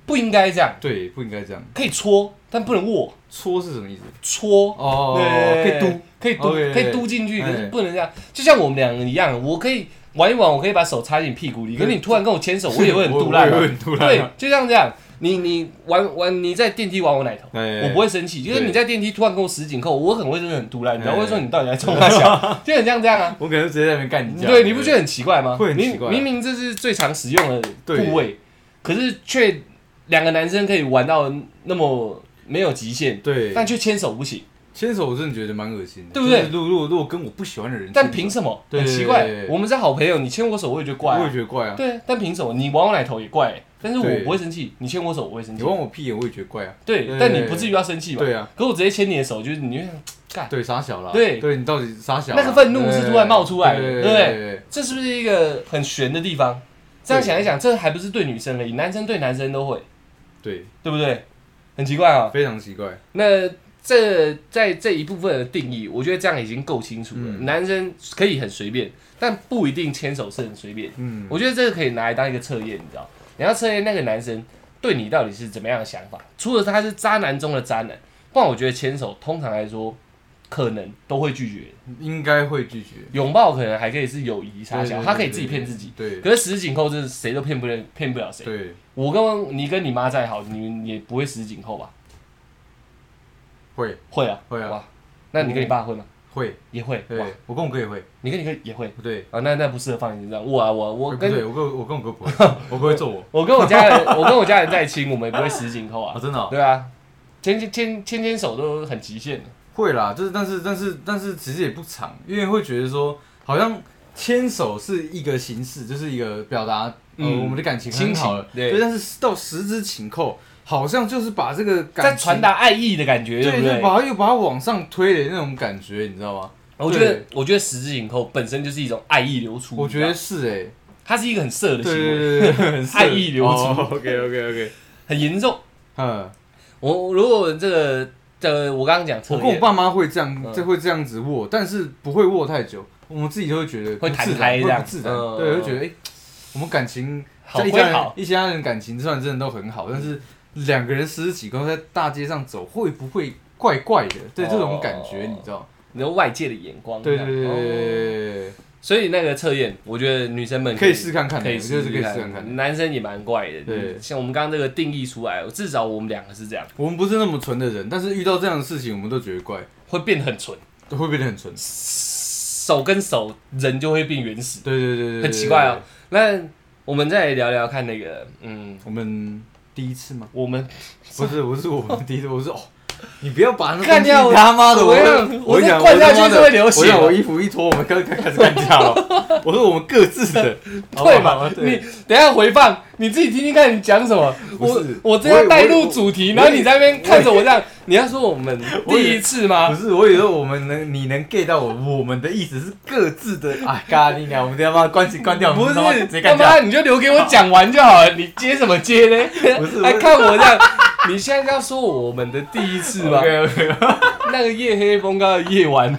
不应该这样，
对，不应该这样。
可以搓，但不能握，
搓是什么意思？
搓。
哦，可以嘟，
可以嘟
，OK，
可以嘟进去，
哎
可是不能这样。就像我们两个一样，我可以玩一玩，我可以把手插进你屁股里，可是你突然跟我牵手，我也会很嘟烂啊
我也会很肚烂
对
啊。，
就像这样，你你玩玩你在电梯玩我奶头，
哎
我不会生气，就是你在电梯突然跟我使紧扣，我可能会真的很突然，你知道？
哎
会说你到底在冲他笑，就很像这样啊。
我可能直接在那边干你架。
对，你不觉得很奇怪吗？
会很奇怪啊
明明明这是最常使用的部位，可是却两个男生可以玩到那么没有极限，
对，
但却牵手不行。
牵手我真的觉得蛮恶心的，
对不对
如果如果如果跟我不喜欢的人，
但凭什么？很奇怪我们是好朋友，你牵我手我也觉得怪
我也
啊。
觉得怪啊。
对，但凭什么？你玩我奶头也怪，但是我不会生气，你牵我手我会生
你
气。
望我屁眼，我也觉得怪啊。
对
对，
但你不至于要生气吧？
对啊，
可我直接牵你的手，就是你干，
对，傻小了。
对
对你到底傻小啦？
那个愤怒是突然冒出来的
对
对不对
对？
这是不是一个很悬的地方？这样想一想，这还不是对女生而已，男生对男生都会，
对，
对不对？很奇怪啊。
非常奇怪。
那这在这一部分的定义，我觉得这样已经够清楚了。
嗯
男生可以很随便，但不一定牵手是很随便。
嗯，
我觉得这个可以拿来当一个测验，你知道？你要测验那个男生对你到底是怎么样的想法。除了他是渣男中的渣男，不然我觉得牵手通常来说可能都会拒绝，
应该会拒绝。
拥抱可能还可以是友谊差小，
对对对
他可以自己骗自己。
对
可是十指紧扣，这是谁都骗不了，骗不了谁。
对，
我跟你跟你妈再好，你们也不会十指紧扣吧？
会
会啊，
会啊
哇。那你跟你爸会吗？
会，
也会。
对，我跟我哥也会，
你跟你哥也会
不对。
啊？那那不适合放你身上。我啊，我我跟
对，我跟我跟我哥不会，我哥会揍我。
我跟我家人，我跟我家人在一起，我们也不会十指紧扣啊
啊，。真的哦
对啊，牵牵牵牵牵手都很极限的。
会啦，就是但是但是但是其实也不长，因为会觉得说好像牵手是一个形式，就是一个表达呃
嗯
我们的感情
亲
好了，
对
但是到十指紧扣，好像就是把这个
在
感在
传达爱意的感觉，对
对，
不对？
把它又把它往上推的那种感觉，你知道吗？
我觉得，我觉得十指紧扣本身就是一种爱意流出。
我觉得是哎、
道它是一个很色的
对
行为，
对对对，很色。
爱意流出。
哦 OK OK OK，
很严重。
嗯，
我如果这个这我刚刚讲
我跟我爸妈会这样，
嗯。
这会这样子握，但是不会握太久，我们自己就会觉得
会
不自
开这样
自然，
嗯
对，会觉得哎、我们感情
好
在一家人
好，
一家人感情虽然真的都很好，但是两个人十指几公在大街上走，会不会怪怪的？对这种感觉，
哦
你知道？
你说外界的眼光，
对对对对
哦
对
所以那个测验，我觉得女生们，
可以试看看，
可以
我觉得是可以试
看
看看。
男生也蛮怪的，
对。
像我们刚刚这个定义出来，至少我们两个是这样，
我们不是那么纯的人，但是遇到这样的事情，我们都觉得怪，
会变得很纯，
都会变得很纯。
手跟手人就会变原始，
对对对对，对
很奇怪哦。那我们再聊聊看那个，嗯，
我们第一次吗？
我们
不是，不是我们第一次，我是哦，你不要把那
干掉
他妈的，我
我想我这
我讲
灌下去
他妈的
是会流血
我衣服一脱，我们开开开始干架了。我说我们各自的，好不
对
好
嘛？你等下回放，你自己听听看你讲什么。我我这样带入主题，然后你在那边看着我这样，你要说我们 第一次吗
不？是，我以为我们能，你能 get 到我我们的意思是各自的。哎，咖喱鸟，我们等一下把关系关掉，
不是
直接
干嘛？你就留给我讲完就好了，你接什么接呢？
不是
还看我这样，你现在要说我们的第一次吗
？OK OK
那个夜黑风高的夜晚，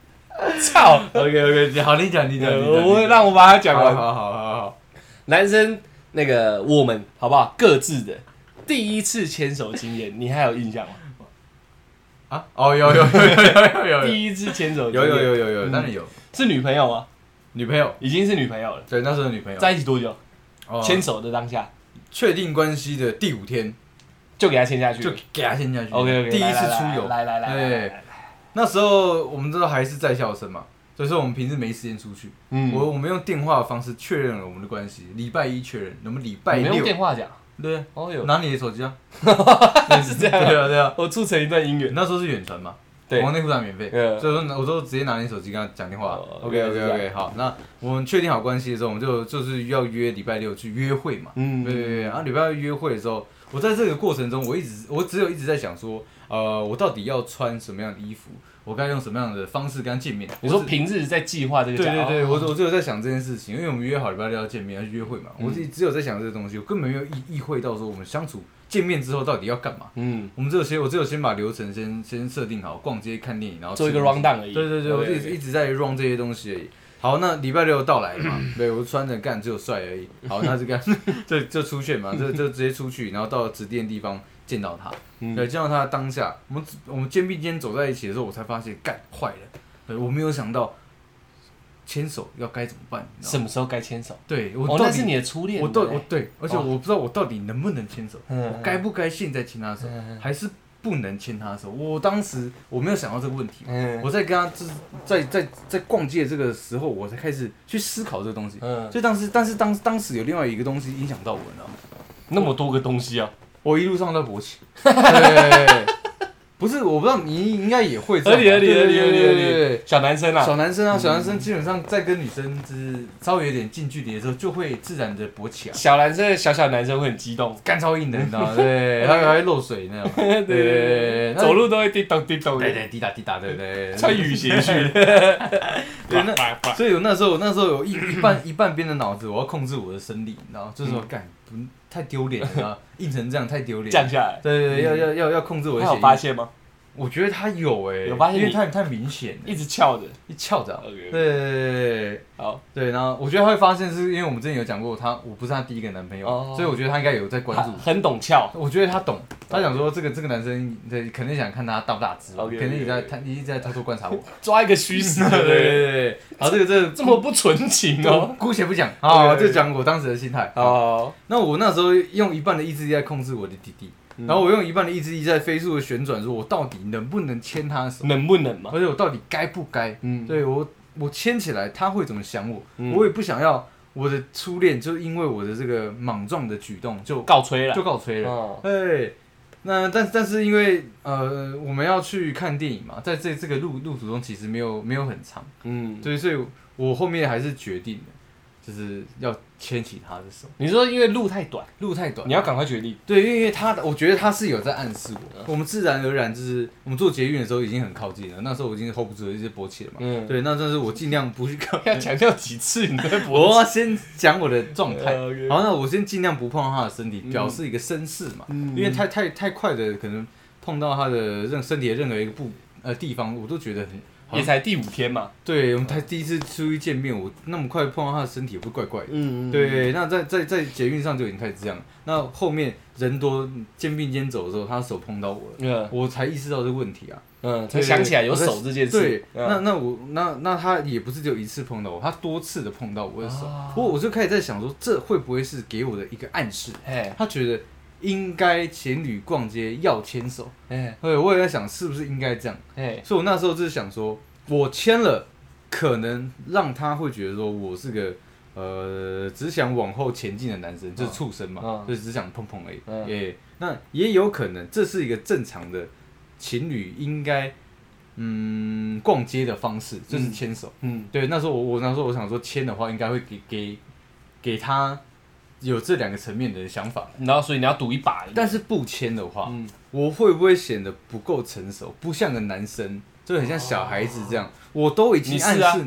操
！OK OK，好，你讲你讲，你讲
我会让我把它讲完。
好好好好好。
男生那个我们好不好？各自的第一次牵手经验，你还有印象吗？
啊，哦，有有有有有有有
第一次牵手经
有有有有有，
嗯
当然有
是女朋友吗？
女朋友，
已经是女朋友了，
对，那时候女朋友
在一起多久？
哦
牵手的当下
确定关系的第五天
就给他签下去。
就给他签下去。
OK OK，
第一次出游，
来来来
对，那时候我们都还是在校生嘛，所以说我们平时没时间出去。
嗯。
我我们用电话的方式确认了我们的关系，礼拜一确认，我们礼拜六。
电话讲，
对，
哦有，
拿你的手机啊，
是这样。啊
对啊对啊，
我促成一段姻缘。
那时候是远传嘛，
对。
王内裤打免费，
嗯
所以说我都直接拿你手机跟他讲电话。
哦
OK OK OK，好，那我们确定好关系的时候，我们就就是要约礼拜六去约会嘛。
嗯。
对对对，然后礼拜六约会的时候，我在这个过程中，我一直我只有一直在想说，呃，我到底要穿什么样的衣服，我该用什么样的方式跟他见面。
你说
我只
平日在计划这个假
对对对，
哦
我我只有在想这件事情，因为我们约好礼拜六要见面，要去约会嘛，
嗯
我自己只有在想这个东西，我根本没有意意会到说我们相处见面之后到底要干嘛。
嗯，
我们只有先我只有先把流程先先设定好，逛街看电影，然后
做一个 round down 而已。
对对对，我一直一直在 run 这些东西而已。好，那礼拜六到来了嘛，对我穿着干只有帅而已。好，那这个 就就出现嘛，就就直接出去，然后到指定的地方见到他。
嗯
对，见到他的当下，我们我们肩并肩走在一起的时候，我才发现干坏了。对我没有想到牵手要该怎么办，你知道吗？
什么时候该牵手？
对我
哦，
到底
那是你的初恋。
我到
对不
我对，而且
哦
我不知道我到底能不能牵手，
嗯
我该不该现在牵他手，
嗯
还是不能牵他的手？我当时我没有想到这个问题。
嗯
我在跟他就是在在在逛街的这个时候，我才开始去思考这个东西。
嗯，
所以当时，但是当当时有另外一个东西影响到我，你知道吗？
那么多个东西啊，
我一路上都在勃起。对，不是，我不知道你应该也会这样吧。
合理合理合理合理合
对对对对
理。小男生啊，
小男生啊，小男生基本上在跟女生就是稍微有点近距离的时候，就会自然的勃起啊，
小男生小小男生会很激动，
干超硬的，你知道吗？对，还还会漏水那种。对对对，
走路都会滴咚滴咚的，
对对滴答滴答，对对。
穿雨鞋去。
对那所以我那时候，那时候有一一半一半边的脑子，我要控制我的生理，你知道吗？就是说，干不太丢脸了，你知道吗？硬成这样太丢脸。
降下来，
对对对，要要要要控制我的
他
血液。
有发现吗？
我觉得他有哎，
有发现
因为太太明显了，
一直翘着。
一翘着啊。
OK，
对对对对
好，
对，然后我觉得他会发现，是因为我们之前有讲过，他我不是他第一个男朋友，
哦
所以我觉得他应该有在关注。
很懂翘。
我觉得他懂，他想说这个这个男生，对，肯定想看他大不大只吧
，OK，OK，
肯定也在他一直在偷偷观察我。
抓一个虚实，
对对
对不对？
对对，好，这个这个
这么不纯情哦。
姑且不讲啊
，OK，OK
就讲我当时的心态。
哦，
那我那时候用一半的意志力在控制我的弟弟，
嗯
然后我用一半的意志力在飞速的旋转，说我到底能不能牵他手，
能不能嘛？
而且我到底该不该？
嗯，
对我，我牵起来他会怎么想我？
嗯
我也不想要我的初恋就因为我的这个莽撞的举动就
告吹了
就。告吹了。
哦，
对，那但但是因为呃我们要去看电影嘛，在这这个路路途中其实没有没有很长，
嗯，
对，所以我后面还是决定了，就是要牵起他的手。
你说因为路太短，
路太短，
你要赶快决定。
对，因为他的，我觉得他是有在暗示
嗯。
我，我们自然而然就是我们做捷运的时候已经很靠近了，那时候我已经 hold 不住了，一直勃起了嘛。
嗯，
对，那但是我尽量不去靠，
要强调几次你在
我
脖
要先讲我的状态。好，那我先尽量不碰到他的身体，
嗯。
表示一个绅士嘛。
嗯。
因为太太太快的可能碰到他的任身体的任何一个部呃地方，我都觉得很
也才第五天嘛。
对，我们才第一次出去见面，我那么快碰到他的身体，也不怪怪的。
嗯，
对，那在在在捷运上就已经开始这样，那后面人多肩并肩走的时候，他手碰到我了，
嗯
我才意识到这个问题啊。
嗯，才想起来有手这件事。
对，
嗯
那那我那那他也不是只有一次碰到我，他多次的碰到我的手，
哦
我我就开始在想说，这会不会是给我的一个暗示？
哎
他觉得应该情侣逛街要牵手，
哎
对，我也在想是不是应该这样，
哎，
所以我那时候就是想说，我牵了，可能让他会觉得说我是个。呃，只想往后前进的男生，就是畜生嘛，
嗯。
就是只想碰碰而已。
嗯。
也、那也有可能这是一个正常的情侣应该嗯逛街的方式，就是牵手。
嗯。
对，那时候我我那时候我想说牵的话，应该会给给给他有这两个层面的想法。
然后所以你要赌一把。
但是不签的话，
嗯，
我会不会显得不够成熟，不像个男生，就很像小孩子这样？我都已经暗示，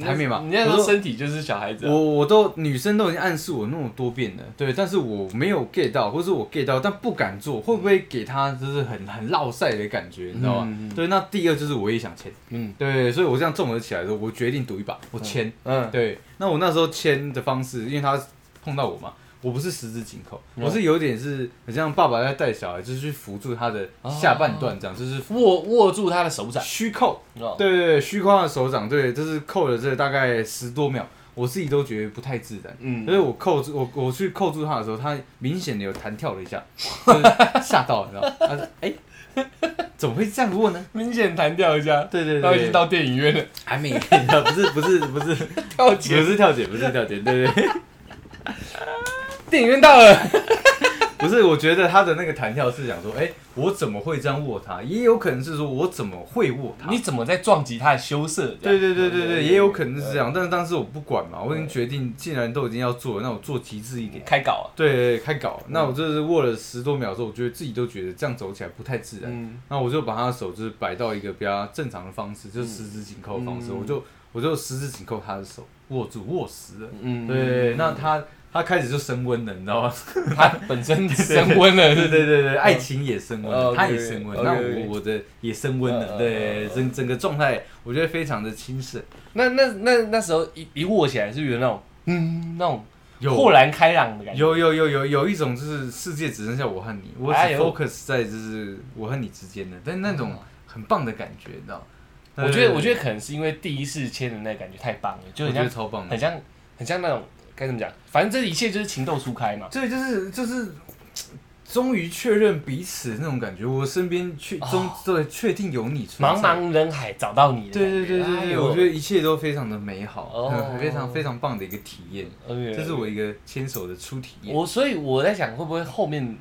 还没嘛
你那时候身体就是小孩子啊。
我我都女生都已经暗示我那么多遍了，对，但是我没有 get 到，或是我 get 到，但不敢做，会不会给他就是很很落赛的感觉，你知道吗？对，那第二就是我也想签，
嗯
对，所以我这样综合起来的时候，我决定赌一把，我签。
嗯
对，那我那时候签的方式，因为他碰到我嘛，我不是十指紧扣，
嗯
我是有点是很像爸爸在带小孩，就是去扶住他的下半段，这样、就是
握握住他的手掌。
虚扣，
哦。
对对对，虚扣他的手掌，对，就是扣了这大概十多秒，我自己都觉得不太自然。
嗯。
所以我扣住我我去扣住他的时候，他明显的有 弹跳了一下，就是吓到，你知道？他说：“哎、怎么会这样问呢？
明显弹跳一下，？”
对对对，
然后已经到电影院了，
还没，不是不是不是。
跳姐，不，
是 跳姐，不是跳姐，对对对。
电影院到了。
不是，我觉得他的那个弹跳是想说，哎、我怎么会这样握他？也有可能是说我怎么会握他？
你怎么在撞击他的羞涩？这
对
样
对对对对，也有可能是这样，但是当时我不管嘛，我已经决定，既然都已经要做了，那我做极致一点。
开搞啊。
对，开搞，那我就是握了十多秒之后，我觉得自己都觉得这样走起来不太自然，
嗯
那我就把他的手就是摆到一个比较正常的方式，就是十指紧扣的方式，
嗯
我就我就十指紧扣他的手，握住握实了。
嗯，
对，那他他开始就升温了，你知道吗？
他本身升温了，
对对对对，爱情也升温他也升温那我我的也升温了，
嗯
对，
嗯
整整个状态我觉得非常的清澈，
那那那那时候一一握起来，是不是有那种嗯那种豁然开朗的感觉？
有有有有有一种就是世界只剩下我和你，我只 focus 在就是我和你之间的，但那种很棒的感觉，你知道？
我觉得我觉
得
得可能是因为第一次牵的那感觉太棒了，就
我觉
很像
得超棒的
很，像很像那种该怎么讲，反正这一切就是情窦初开嘛。
对，就是就是。终于确认彼此那种感觉，我身边确终对确定有你存
茫
在，
茫人海找到你
对，对对对我觉得一切都非常的美好，
哦
非常非常棒的一个体验。这是我一个牵手的初体验。
我所以我在想，会不会后面，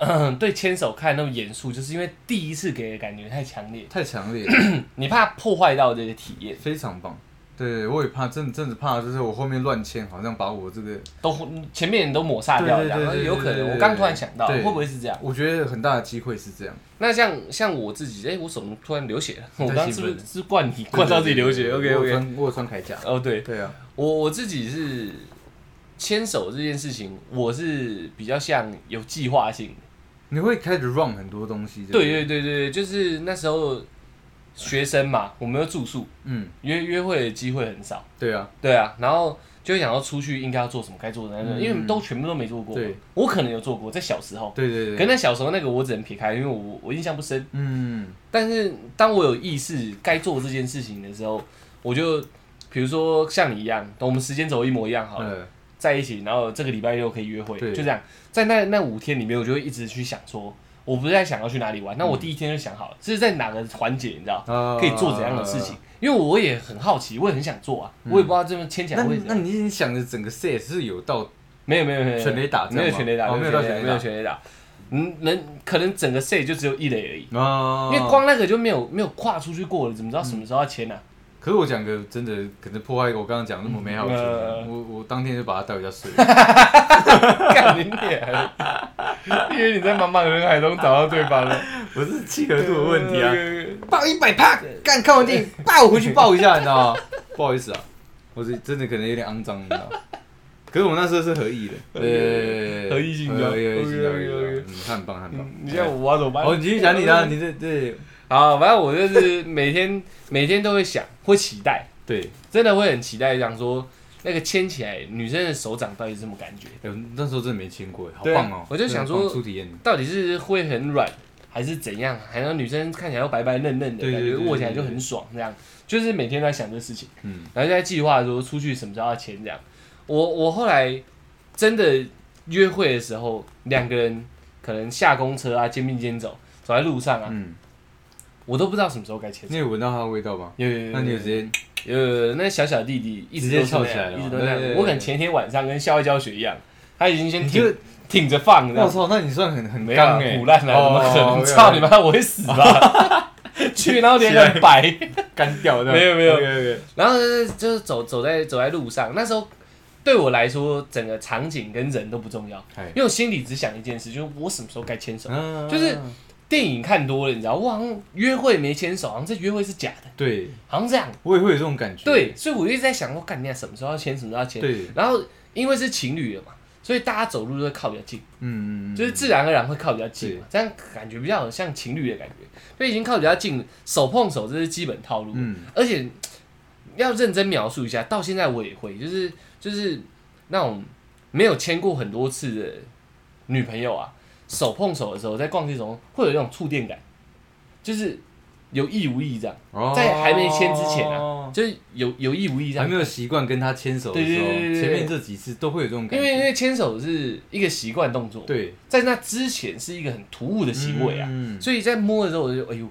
嗯，对牵手看那么严肃，就是因为第一次给的感觉太强烈，
太强烈了，
你怕破坏到这个体验，
非常棒。对，我也怕，真的真的怕，就是我后面乱牵，好像把我这个，
都前面人都抹杀掉这样，
对对对对
有可能。我刚突然想到，
对
会不会是这样？
我觉得很大的机会是这样。
那像像我自己，哎，我手突然流血了，我刚刚是不是是灌你灌到自己流血？OK
我。穿我有穿铠甲。
哦，对
对啊，
我我自己是牵手这件事情，我是比较像有计划性的。
你会开始 run 很多东西。
对
对不，
对对对，就是那时候学生嘛，我们要住宿，
嗯，
约约会的机会很少。
对啊，
对啊，然后就想要出去应该要做什么，该做的那个，
嗯
因为都全部都没做过。
对，
我可能有做过，在小时候，
对对对。
可能小时候那个我只能撇开，因为我我印象不深。
嗯，
但是当我有意识该做这件事情的时候，我就比如说像你一样，等我们时间轴一模一样好了，
呃，
在一起，然后这个礼拜六可以约会，就这样。在那那五天里面，我就会一直去想说，我不是在想要去哪里玩，那我第一天就想好了，这是在哪个环节，你知道，
啊
可以做怎样的事情。因为我也很好奇，我也很想做啊，我也不知道这么牵起来
那
会怎样。
那你你想的整个 set 是有到
没有没有没有
全雷打
没有全雷打，
哦
没有
没有
没有全雷打。嗯，能可能整个 say 就只有一雷而已，
啊
因为光那个就没有没有跨出去过了，怎么知道什么时候要签呢？
可是我讲个真的，可能破坏我刚刚讲那么美好的经
呃，
我我当天就把他带回家睡。
干你脸！因为你在茫茫人海中找到对方了，
不是契合度的问题啊，
啊。
抱一百趴，干看完电影抱回去抱一下，你知道吗？不好意思啊，我是真的可能有点肮脏，你知道吗？可是我那时候是合意的，对，
合意性交
合意性交，合意
OK，OK，OK
性交嗯，他很棒，他很棒
嗯。你现在我要怎么办？
哦，你继续讲你的，你这对，
好，反正我就是每天每天都会想，会期待，
对，
真的会很期待，想说那个牵起来女生的手掌到底是什么感觉？
哎我那时候真的没牵过，好
对啊
棒哦！
我就想说到底是会很软，还是怎样？还有女生看起来又白白嫩嫩的感觉，
对对对
握起来就很爽，这样就是每天都在想这事情，
嗯，
然后就在计划说出去什么时候要牵这样。我我后来真的约会的时候，两个人可能下公车啊，肩并肩走，走在路上啊，
嗯，
我都不知道什么时候该牵手。
你有闻到它的味道吗？
有有有，
那你有直接
有有有那小小弟弟一直都是那样
翘起来了
一直都那样
对对。对
我可能前一天晚上跟校外教学一样，他已经先
就
挺挺着放，这样
我操，那你算很很
没有
刚哎，
腐烂了，怎么可能？
哦
操你妈，我会死吧？去，然后脸很白，
干掉的，
没有没有
OK，OK
然后就是走走在走在路上，那时候对我来说，整个场景跟人都不重要，
哎
因为我心里只想一件事，就是我什么时候该牵手。
嗯
就是电影看多了，你知道，我好像约会没牵手，好像这约会是假的，
对，
好像这样。
我也会有这种感觉，
对，所以我一直在想，我干你什么时候要牵，什么时候要牵。
对，
然后因为是情侣了嘛，所以大家走路都会靠比较近，
嗯嗯嗯，
就是自然而然会靠比较近嘛，这样感觉比较像情侣的感觉。所以已经靠比较近，手碰手这是基本套路。
嗯，
而且要认真描述一下，到现在我也会，就是就是那种没有牵过很多次的女朋友啊，手碰手的时候，在逛街中会有那种触电感，就是有意无意这样，
哦。
在还没牵之前啊就是有有意无意这样。
还没。有习惯跟他牵手的时候，
对对对对对
前面这几次都会有这种感觉，
因为因为牵手是一个习惯动作，
对。
在那之前是一个很突兀的行为啊，
嗯。
所以在摸的时候我就哎呦，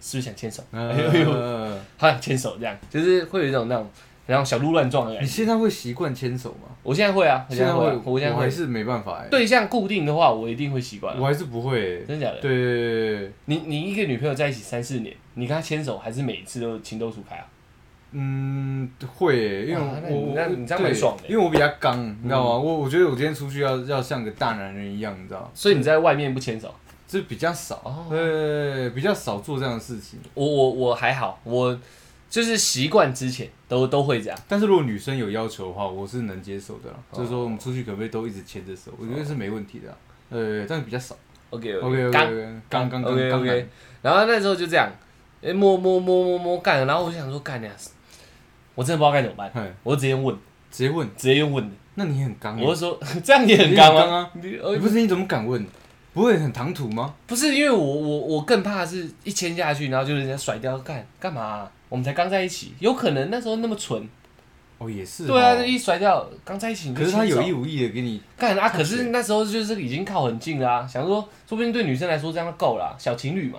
是不是想牵手？
嗯
哎呦，
嗯
好想牵手这样，就是会有一种那种然后小鹿乱撞的感觉。
你现在会习惯牵手吗？
我现在会啊，我
现在会
我现在会。
还是没办法哎，
对象固定的话，我一定会习惯啊。
我还是不会欸，
真的假的？
对对对对，
你你一个女朋友在一起三四年，你跟她牵手，还是每一次都情窦初开啊？
嗯，会欸，因为
哇那你
我
那你这样蛮
对
爽的
因为我比较刚，你知道吗？我我觉得我今天出去要要像个大男人一样，你知道，
所以你在外面不牵手？
这比较少
哦，
对，比较少做这样的事情。
我我我还好，我就是习惯之前都都会这样。
但是如果女生有要求的话，我是能接受的就是说我们出去可不可以都一直牵着手？我觉得是没问题的啊。呃，但是比较少。
OK
OK OK
刚
刚刚刚
OK
刚
OK，然后那时候就这样，哎摸摸摸摸摸干，然后我就想说干呀，我真的不知道该怎么办，
嘿，
我就直接问，
直接问，
直接用问的，
那你很刚欸，
我就说这样也很刚
啊！不是你怎么敢问？不会很唐突吗？
不是因为我我我更怕是一牵下去，然后就人家甩掉，干干嘛啊、我们才刚在一起，有可能那时候那么蠢，
哦，也是哦。
对啊，一甩掉，刚在一起
可是他有意无意的给你，
干啊，可是那时候就是已经靠很近了啊，想说说不定对女生来说这样就够了啊、小情侣嘛，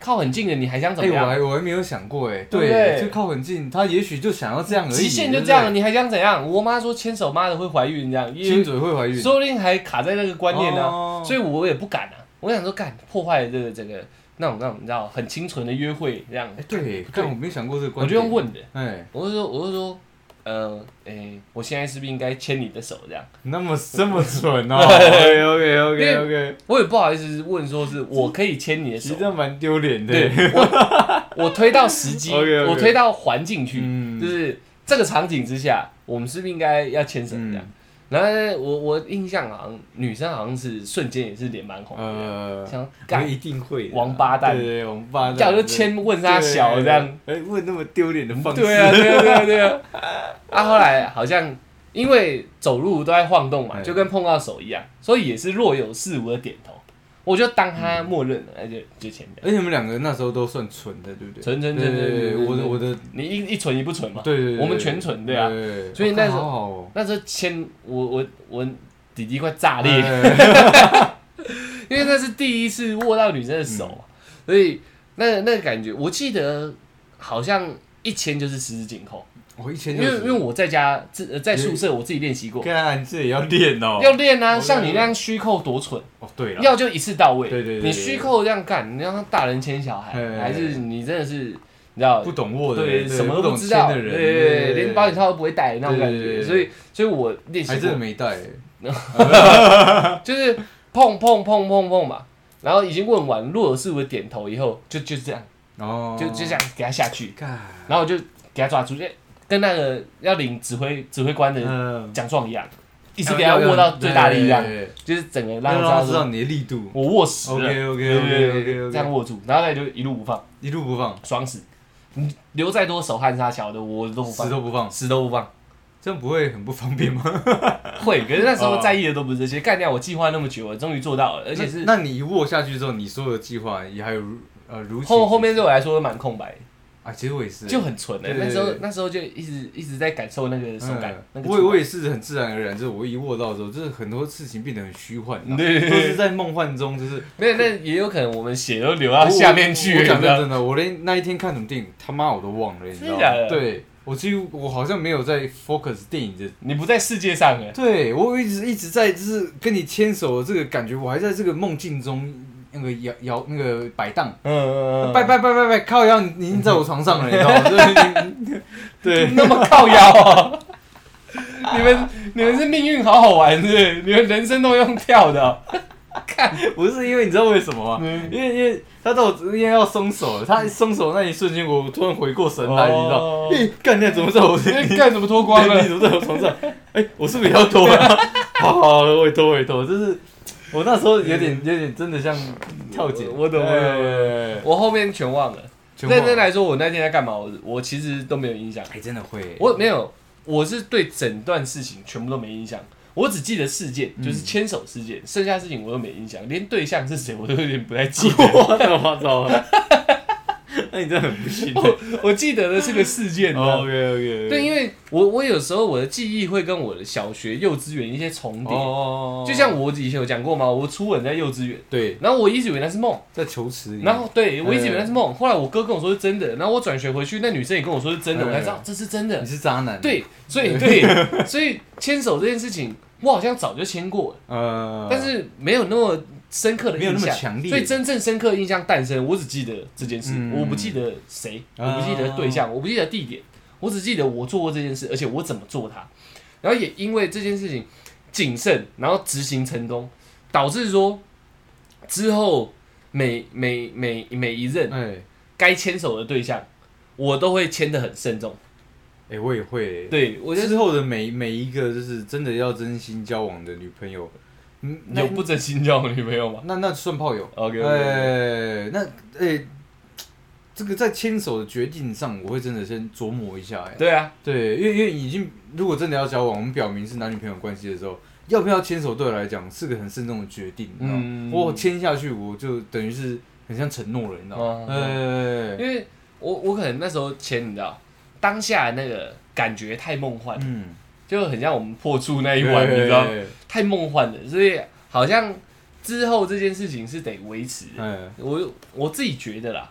靠很近的你还想怎
哎，
么样？
我还我还没有想过哎，
对
就靠很近，他也许就想要这样而已，
极限就这样，
对
你还想怎样？我妈说牵手妈的会怀孕这样，因
亲嘴会怀孕，
说不定还卡在那个观念呢、
哦
所以我也不敢啊。我想说干破坏这个这个那种那种你知道很清纯的约会这样，
哎，对，但我没想过这个
我
观点。
就用问的，
哎，
我就说我就说呃诶、我现在是不是应该牵你的手这样？
那么这么蠢哦？OK OK OK OK，
我也不好意思问说是我可以牵你的手
其实，这样蛮丢脸的。
对我 我推到时机我推到环境去，
嗯
就是这个场景之下，我们是不是应该要牵手这样？
嗯
然后呢我我印象好像女生好像是瞬间也是脸蛮红的，
呃，
想
我
干
一定会
王八蛋
对对，王八蛋，
叫就牵问他小这样。
哎，问那么丢脸的方式，
对啊，对啊，对啊，对啊。啊，后来好像因为走路都在晃动嘛，
哎
就跟碰到手一样，所以也是若有似无的点头。我就当他默认了，而且就前面。
而且你们两个那时候都算纯的，对不对？
纯纯纯纯
我的我的，
你一一纯一不纯嘛？
对对对，
我们全纯对啊所以那时候那时候牵我我我弟弟快炸裂，
哎
因为那是第一次握到女生的手，
嗯
所以那那个感觉，我记得好像一牵就是十指紧扣，
我一千
因为因为我在家自呃在宿舍我自己练习过，
看这也要练哦，
要练啊，像你那样虚扣多蠢，
哦对了，
要就一次到位。
对对对对
你虚扣这样干，你让大人牵小孩，
嘿
还是你真的是你知道
不懂握的
对
人，
什么
不懂
都不知道，
牵的人，
对连保险套都不会戴那种感觉，
对对对对
所以所以我练习
还真的
过，
没带，
就是碰碰碰碰碰嘛，然后已经问完，若有似无的点头以后，就就这样，
哦，
就就这样给他下去，
干，
然后我就给他抓住，就跟那个要领指挥指挥官的
嗯，
奖状一样，一直给他握到最大力量，就是整个
让
让
他知道你的力度。
我握实了。
OK，OK，OK，OK，OK
对对对对这样握住，然后再就一路不放，
一路不放，
爽死。你留再多手汗沙桥的，我都不放，
死都不放，
死都不放。
这样不会很不方便吗？
会，可是那时候
哦
在意的都不是这些，干掉我计划那么久，我终于做到了，而且是
那那你一握下去之后，你所有的计划也还有如呃如
后后面对我来说蛮空白，
啊，其实我也是，
就很纯那时候那时候就一直一直在感受那个手感
嗯，
那个
我也我也是很自然而然，就是我一握到之后，就是很多事情变得很虚幻，
对对对。
都是在梦幻中，就是
没有，那也有可能我们血都流到下面去了，
讲真的，我连那一天看什么电影，他妈我都忘了，你知道吗？对，我几乎我好像没有在 focus 电影的。
你不在世界上哎，
对我一直一直在就是跟你牵手的这个感觉，我还在这个梦境中那个摇摇那个摆荡，
嗯嗯嗯，
拜拜拜拜拜，靠腰你你已经在我床上了，你知道吗？就是你对，
那么靠腰啊。你们你们是命运好好玩是是？你们人生都用跳的看、
不是因为你知道为什么吗？
嗯
因为因为他到我因为要松手了，他一松手那一瞬间，我突然回过神来，你知道
哦？
嘿，干你怎么在我
你干什么脱光了
你？怎么在我床上？哎、我是不是也要脱啊？好好，我也脱，我也脱，就是我那时候有点有点真的像跳井，
我懂我懂
哎
我后面全忘了。认真来说，我那天在干嘛？我我其实都没有印象。
哎、真的会，
我没有，我是对整段事情全部都没印象。我只记得事件，
嗯
就是牵手事件，剩下事情我都没印象，连对象是谁我都有点不太记得。
我操！那你真的很不幸。
我我记得的是个事件，你知道吗
OK OK，
对，因为我我有时候我的记忆会跟我的小学、幼稚园一些重叠，
哦，
就像我以前有讲过嘛，我初吻在幼稚园，
对，
然后我一直以为那是梦，
在球池里，
然后对我一直以为那是梦，后来我哥跟我说是真的，然后我转学回去，那女生也跟我说是真的，
嗯
我才知道这是真的。
你。是渣男，，
对，所以对，所以牵手这件事情，我好像早就牵过了，
呃，
但是没有那么深刻的
没有那么。强烈，
所以真正深刻的印象诞生，我只记得这件事，
嗯
我不记得谁，我
啊
不记得对象，我不记得地点，我只记得我做过这件事，而且我怎么做它。然后也因为这件事情谨慎，然后执行成功，导致说之后每每每每一任
哎
该牵手的对象，我都会牵得很慎重。
哎，我也会，
对我觉得
之后的每每一个就是真的要真心交往的女朋友，嗯，
有不真心交往的女朋友吗
那那算炮友。
？OK，
哎，那哎，这个在牵手的决定上，我会真的先琢磨一下。哎，
对啊，
对，因为因为已经如果真的要交往，我们表明是男女朋友关系的时候，要不要牵手对我来讲是个很慎重的决定。你知道吗
嗯
我牵下去，我就等于是很像承诺了，你知道吗？
嗯
哎，
因为我我可能那时候牵，你知道，当下那个感觉太梦幻，
嗯，
就很像我们破处那一晚，你知道，太梦幻了，所以好像之后这件事情是得维持我我自己觉得啦，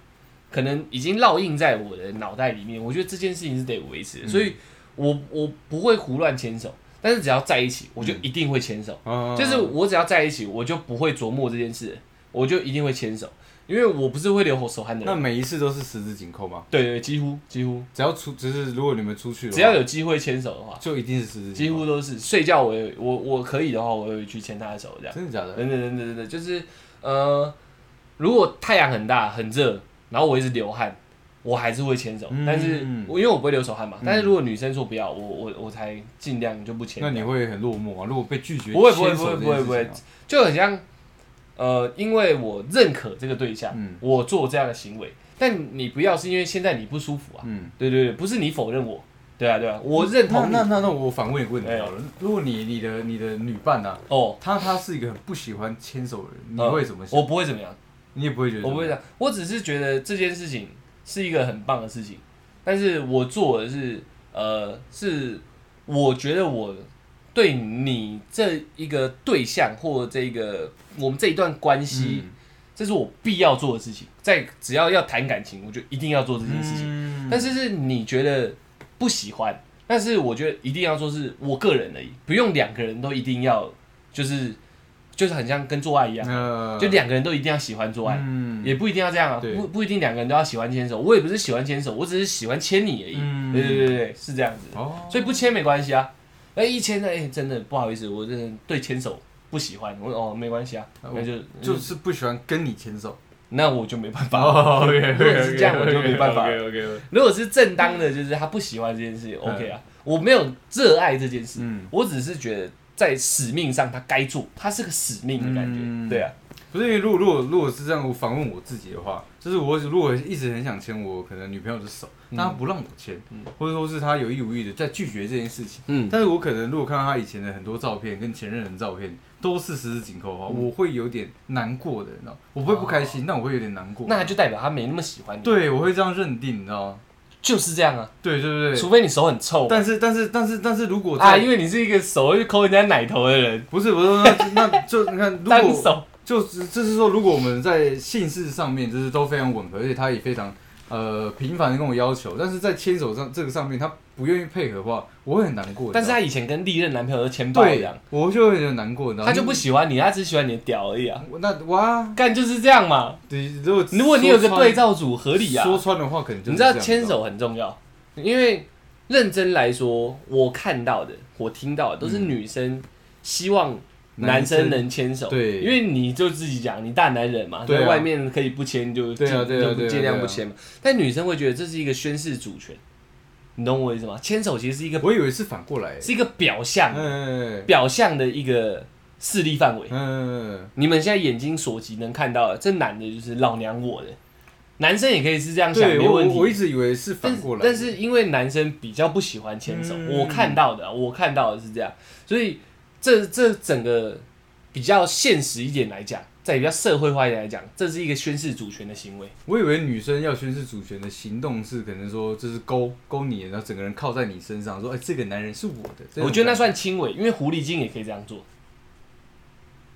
可能已经烙印在我的脑袋里面。我觉得这件事情是得维持所以我我不会胡乱牵手，但是只要在一起，我就一定会牵手。
啊
就是我只要在一起，我就不会琢磨这件事，我就一定会牵手，因为我不是会流手汗的人。
那每一次都是十指紧扣吗？
对对，几乎几乎，
只要出，只是如果你们出去
只要有机会牵手的话，
就一定是十指紧扣，
几乎都是睡觉我也我我可以的话，我也会去牵他的手这样。
真的假的？
真的真的真的就是呃，如果太阳很大很热，然后我一直流汗，我还是会牵手，
嗯
但是我因为我不会流手汗嘛，
嗯
但是如果女生说不要，我我我才尽量就不牵。
那你会很落寞啊？如果被拒绝，
不会不会不会不会
不会
就很像呃，因为我认可这个对象，
嗯。
我做这样的行为，但你不要是因为现在你不舒服啊，
嗯，
对对对，不是你否认我，对啊对啊，我认同
那那那那我反问一个问题好了，如果你你的你的女伴啊，
哦，
她她是一个很不喜欢牵手的人，你
呃
会怎么想？
我不会怎么样。
你也不会觉得
我不会这样，我只是觉得这件事情是一个很棒的事情，但是我做的是，呃，是我觉得我对你这一个对象或这个我们这一段关系，
嗯。
这是我必要做的事情。在只要要谈感情，我就一定要做这件事情。
嗯。
但是是你觉得不喜欢，但是我觉得一定要做是我个人而已，不用两个人都一定要，就是就是很像跟做爱一样，
呃
就两个人都一定要喜欢做爱。
嗯。
也不一定要这样啊，
对。
不不一定两个人都要喜欢牵手，我也不是喜欢牵手，我只是喜欢牵你而已。
嗯。
对对对对，是这样子，
哦，
所以不牵没关系啊。哎，一千呢，哎，真的不好意思，我真的对牵手不喜欢，我说哦没关系啊，
哦
那就
就
就是
不喜欢跟你牵手。
那我就没办法。如果是这样我就没办法
OK，
如果是正当的，就是他不喜欢这件事情，OK 啊，我没有热爱这件事，
嗯
我只是觉得在使命上他该做，他是个使命的感觉，
嗯
对啊，
不是因为如果如果如果是这样，我反问我自己的话，就是我如果一直很想牵我可能女朋友的手，
嗯。
但她不让我牵，
嗯。
或者说是她有意无意的在拒绝这件事情。
嗯，
但是我可能如果看到她以前的很多照片跟前任的照片都是十指紧扣的话，
嗯。
我会有点难过的，你知道吗？我不会不开心，但我会有点难过。
那就代表他没那么喜欢你，
对我会这样认定，你知道吗？
就是这样啊，
对对对。
除非你手很臭
但是但是但是但是如果在、
啊，因为你是一个手会去抠人家奶头的人，
不是不是那那就你看，如果
单手，
就是就是说，如果我们在姓氏上面就是都非常吻合，而且他也非常呃频繁的跟我要求，但是在牵手上这个上面他不愿意配合的话，我会很难过。
但是他以前跟历任男朋友都牵爆这
对
样，，
我就会很难过，你知道吗
他就不喜欢你，他只喜欢你的屌而已啊，
我那哇，
干就是这样嘛。
对，如果
如果你有个对照组，合理啊。
说穿的话，可能就是
你知道牵手很重要，因为认真来说，我看到的、我听到的都是
嗯
女生希望男生能牵手，
对。
因为你就自己讲，你大男人嘛，在外面可以不牵就
对啊
尽就
对啊对啊
尽量不牵嘛。但女生会觉得这是一个宣示主权，你懂我意思吗？牵手其实是一个
我以为是反过来，
是一个表象，
嗯
表象的一个势力范围。
嗯，
你们现在眼睛所及能看到的，这男的就是老娘我的，男生也可以是这样想，没问题。
我我一直以为是反过来，
但是因为男生比较不喜欢牵手，
嗯。
我看到的啊，我看到的是这样，所以这这整个比较现实一点来讲，在比较社会化一点来讲，这是一个宣示主权的行为。
我以为女生要宣示主权的行动是可能说就是勾勾你，然后整个人靠在你身上，说哎、这个男人是我的。
我觉得那算轻微，因为狐狸精也可以这样做。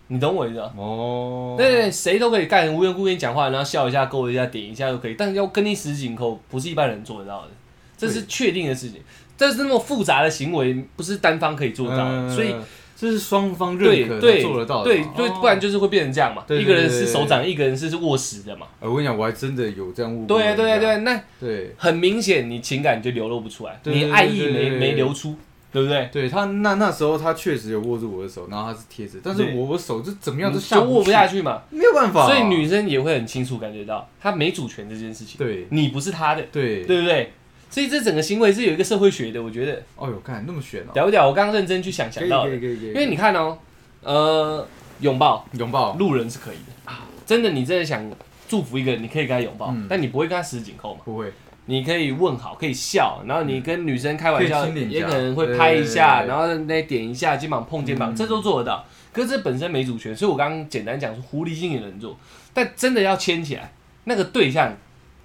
你懂我意思吗？
哦，
对对对，谁都可以干，无缘故跟你讲话，然后笑一下、勾一下、点一下都可以，但是要跟你十指紧扣，不是一般人做得到的，这是确定的事情。这是那么复杂的行为，不是单方可以做到的，
嗯
所以
这是双方认可才
对
做得到的。
对对，
哦
不然就是会变成这样嘛。一个人是手掌，一个人是握实的嘛。
呃我跟你讲，我还真的有这样误过
对啊。对啊对啊，那
对
很明显你情感就流露不出来，你爱意没没流出，对不对？
对他那那时候他确实有握住我的手，然后他是贴着，但是我我手就怎么样都下
就握不下，去嘛。
没有办法。
所以女生也会很清楚感觉到，她没主权这件事情，
对
你不是她的，
对
对不对？所以这整个行为是有一个社会学的，我觉得。
哦哟，看那么悬哦，
屌不屌？我刚刚认真去想
可以
想到的，
可以可以可以，
因为你看哦，呃，拥抱。
拥抱。
路人是可以的。啊，真的，你真的想祝福一个人，你可以跟他拥抱
嗯，
但你不会跟他十指紧扣嘛？
不会，
你可以问好，可以笑，然后你跟女生开玩笑，
可以亲脸颊
也可能会拍一下，
对
然后那点一下，肩膀碰肩膀，
嗯。
这都做得到。可是这本身没主权，所以我刚刚简单讲说，狐狸精也能做，但真的要牵起来，那个对象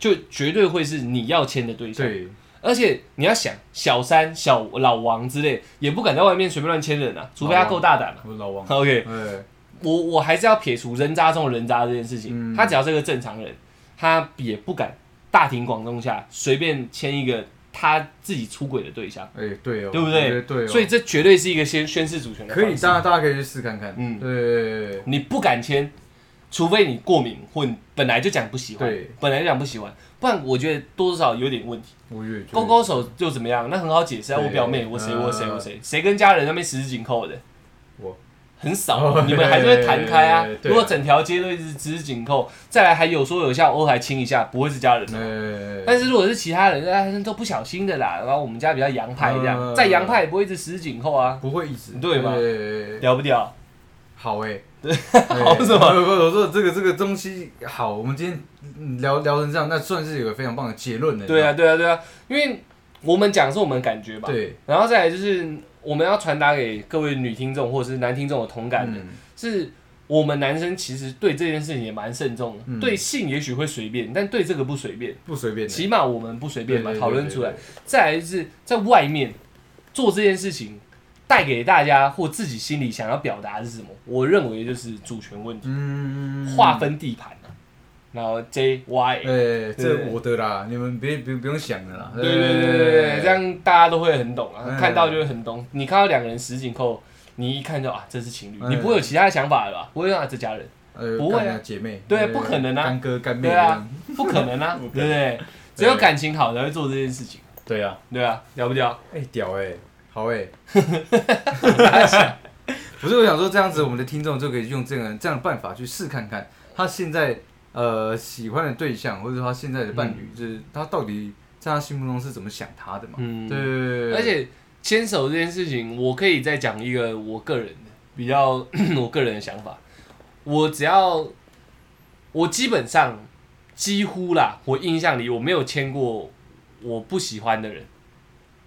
就绝对会是你要签的对象。
对，
而且你要想，小三、小老王之类，也不敢在外面随便乱签人啊，除非他够大胆嘛。
我老王
，OK，
哎，
我我还是要撇除人渣中的人渣这件事情。
嗯。
他只要是个正常人，他也不敢大庭广众下随便签一个他自己出轨的对象，
哎，对哦，
对不对？
对哦，
所以这绝对是一个宣宣示主权的
可以，大家大家可以去试看看，
嗯。
对，
你不敢牵，除非你过敏或你本来就讲不喜欢
对，
本来就讲不喜欢，不然我觉得多多少少有点问题。
我也觉得
勾勾手就怎么样？那很好解释啊，我表妹，我谁
嗯
我谁我谁，谁跟家人那边十指紧扣的？
我
很少你们还是会弹开啊如果整条街都一直十指紧扣，再来还有说有笑，偶尔还亲一下，不会是家人的。
哎，
但是如果是其他人，那都不小心的啦。然后我们家比较洋派这样，
嗯
再洋派也不会一直十指紧扣啊，
不会一直
对吧屌不屌？
好哎，
好什么
不不，我说这个这个东西好，我们今天嗯聊聊成这样，那算是有个非常棒的结论了。
对啊，对啊，对啊，因为我们讲的是我们的感觉吧。
对，
然后再来就是我们要传达给各位女听众或者是男听众的同感的，
嗯。
是我们男生其实对这件事情也蛮慎重的，
嗯。
对性也许会随便，但对这个不随便，
不随便，
起码我们不随便嘛，讨论出来。再来就是在外面做这件事情，带给大家或自己心里想要表达的是什么？我认为就是主权问题，
嗯，
划分地盘啊，然后 J Y。
哎，这我的啦，你们别不不用想了啦。
对对对对对，这样大家都会很懂啊，
嗯
看到就会很懂。你看到两个人十紧扣，你一看就啊，这是情侣，
嗯
你不会有其他的想法了吧？不会啊，这家人。
呃，
不会啊
姐妹，
对
呃
不可能啊
干哥干妹
对啊，不可能啊，对不对？只有感情好才会做这件事情，
对啊，
对啊，屌不屌？
哎，屌哎，好哎。不是我想说这样子，我们的听众就可以用这个这样的办法去试看看，他现在呃喜欢的对象，或者说他现在的伴侣，就是他到底在他心目中是怎么想他的嘛？
嗯
对对对对，
而且牵手这件事情，我可以再讲一个我个人的比较 我个人的想法。我只要我基本上几乎啦，我印象里我没有牵过我不喜欢的人，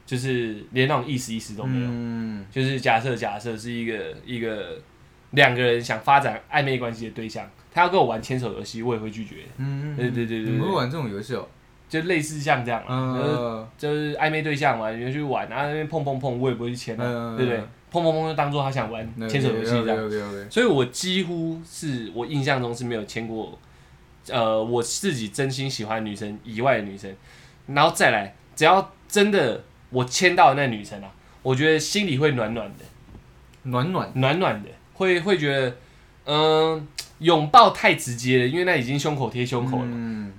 就是连那种意思意思都没有。
嗯，
就是假设假设是一个一个两个人想发展暧昧关系的对象，他要跟我玩牵手游戏，我也会拒绝的。
嗯，
对对对对对，
你们会玩这种游戏哦？
就类似像这样啊，就是
嗯，
就是暧昧对象嘛，你就去玩，然后那边碰碰碰，我也不会去牵啊，
嗯
对不对？碰碰碰就当做他想玩牵手游戏这样。所以我几乎是我印象中是没有牵过，呃，我自己真心喜欢的女生以外的女生，然后再来，只要真的我牵到的那女生啊，我觉得心里会暖暖的，
暖暖，
暖暖的，会会觉得，嗯、拥抱太直接了，因为那已经胸口贴胸口了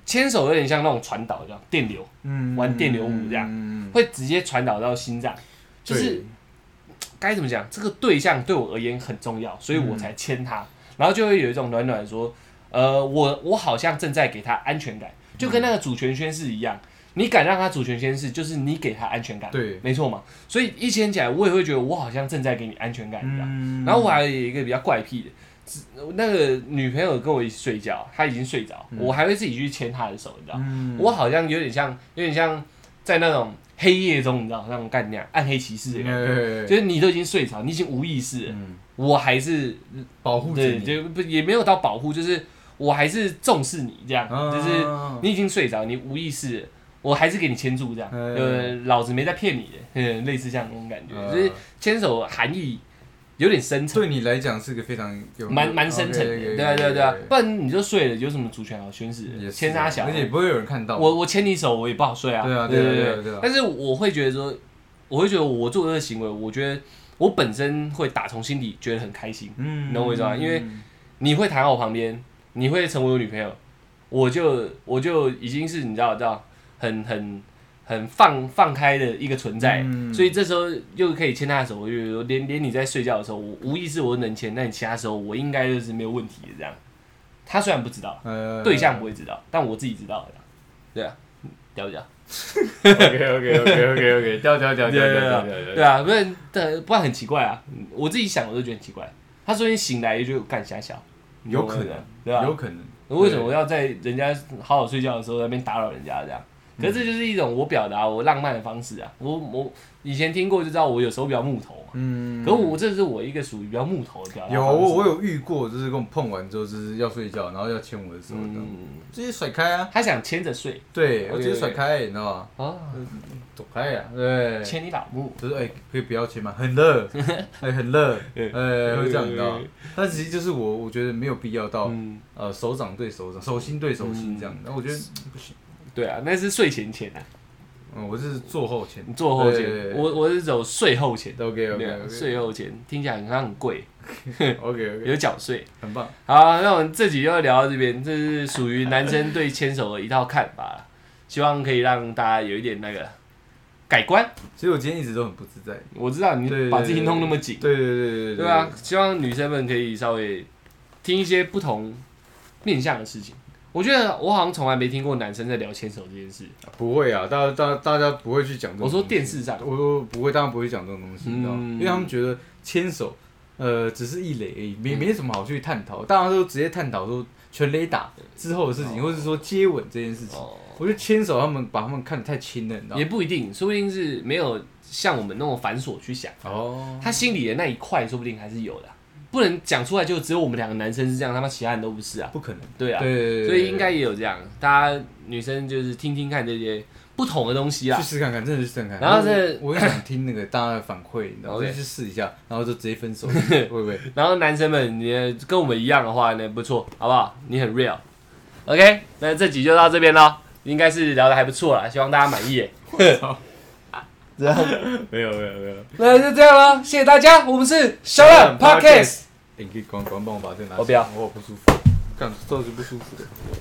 牵手有点像那种传导这样，电流
嗯
玩电流舞这样
样
会直接传导到心脏，就是 该怎么讲，这个对象对我而言很重要，所以我才牵他，然后就会有一种暖暖的说，呃，我我好像正在给他安全感，就跟那个主权宣誓一样，你敢让他主权宣誓，就是你给他安全感，
对。
没错嘛，所以一牵起来，我也会觉得我好像正在给你安全感一样。
嗯。
然后我还有一个比较怪癖的，只那个女朋友跟我一起睡觉，她已经睡着，我还会自己去牵她的手，你知道，
嗯。
我好像有点像，有点像在那种黑夜中，你知道那种干那样暗黑骑士的感觉，
对
就是你都已经睡着，你已经无意识我还是
保护着
对，
你，
就不也没有到保护，就是我还是重视你这样，
啊。
就是你已经睡着，你无意识了。我还是给你牵住这样，
嗯
呃，老子没在骗你的，嗯，类似这样那种感觉，
嗯
就是牵手含义有点深层。
对你来讲是个非常有
蛮蛮深层的对啊对啊对啊，不然你就睡了，有什么主权好宣誓的？牵他小，
而且也不会有人看到。
我我牵你手，我也不好睡啊。
对啊
对
对啊对啊对啊
但是我会觉得说，我会觉得我做这个行为，我觉得我本身会打从心底觉得很开心。
嗯
你懂我意思吗因为你会躺在我旁边，你会成为我女朋友，我就我就已经是你知道知道很很很放放开的一个存在，
嗯
所以这时候又可以牵他的手，我连连你在睡觉的时候，我无意识我能牵，那你其他时候我应该就是没有问题的这样。他虽然不知道，
呃
对象不会知道，但我自己知道的。对啊，屌不屌
？OK OK OK OK OK，掉掉掉掉掉掉掉
对啊，不然对，不然很奇怪啊。嗯我自己想，我都觉得很奇怪。他昨天醒来就干瞎想，
有可能
对吧？
有可能。
为什么要在人家好好睡觉的时候在那边打扰人家这样？可是这就是一种我表达我浪漫的方式啊。我我以前听过就知道，我有时候比较木头嘛。
嗯，
可我这是我一个属于比较木头的表达
有我我有遇过，就是跟我碰完之后就是要睡觉，然后要牵我的手，这样
嗯，
直接甩开啊。
他想牵着睡
对，我直接甩开，你知道吗？
啊，
走开呀，对。
牵你老母。
就是哎、可以不要牵吗？很热，哎、很热，
对
哎、会这样，你知道吗？但其实就是我，我觉得没有必要到、
嗯，
呃手掌对手掌，手心对手心这样。然后我觉得不行，
对啊，那是睡前钱啊，
嗯，我是坐后钱
你坐后牵
对对，对
我我是走税后钱。
，OK
对
OK
啊
，OK
税后钱听起来好像很贵，
OK OK，
有缴税。
很棒。
好，那我们这集就聊到这边，这是属于男生对牵手的一套看法啦，希望可以让大家有一点那个改观。
其实我今天一直都很不自在。
我知道你把自己弄那么紧，
对对对对对
对啊，希望女生们可以稍微听一些不同面向的事情。我觉得我好像从来没听过男生在聊牵手这件事。
不会啊，大大大家不会去讲这种
我说电视上，
我说不会，当然不会讲这种东西，你知道吗？
嗯
因为他们觉得牵手，呃，只是一垒而已，没没什么好去探讨。大家都直接探讨说全垒打之后的事情，
哦
或者说接吻这件事情。
哦，
我觉得牵手他们把他们看得太轻了，你知道吗？
也不一定，说不定是没有像我们那么繁琐去想。
哦，
他心里的那一块，说不定还是有的啊、不能讲出来，就只有我们两个男生是这样，他妈其他人都不是啊。
不可能。
对啊，所以应该也有这样，大家女生就是听听看这些不同的东西啊
去。试看看，真的去试看看。
然后这
我我很想听那个大家的反馈，你知道吗
？OK
就去试一下，然后就 直接分手，会不会？
然后男生们，你跟我们一样的话呢，不错，好不好？你很 real。OK，那这集就到这边了，应该是聊的还不错啦，希望大家满意
没有没有没有。
那就这样了，谢谢大家，我们是小懒 Podcast。
哎你可以管管帮我把这拿起来。
我不要
我好不舒服，干手是不舒服的。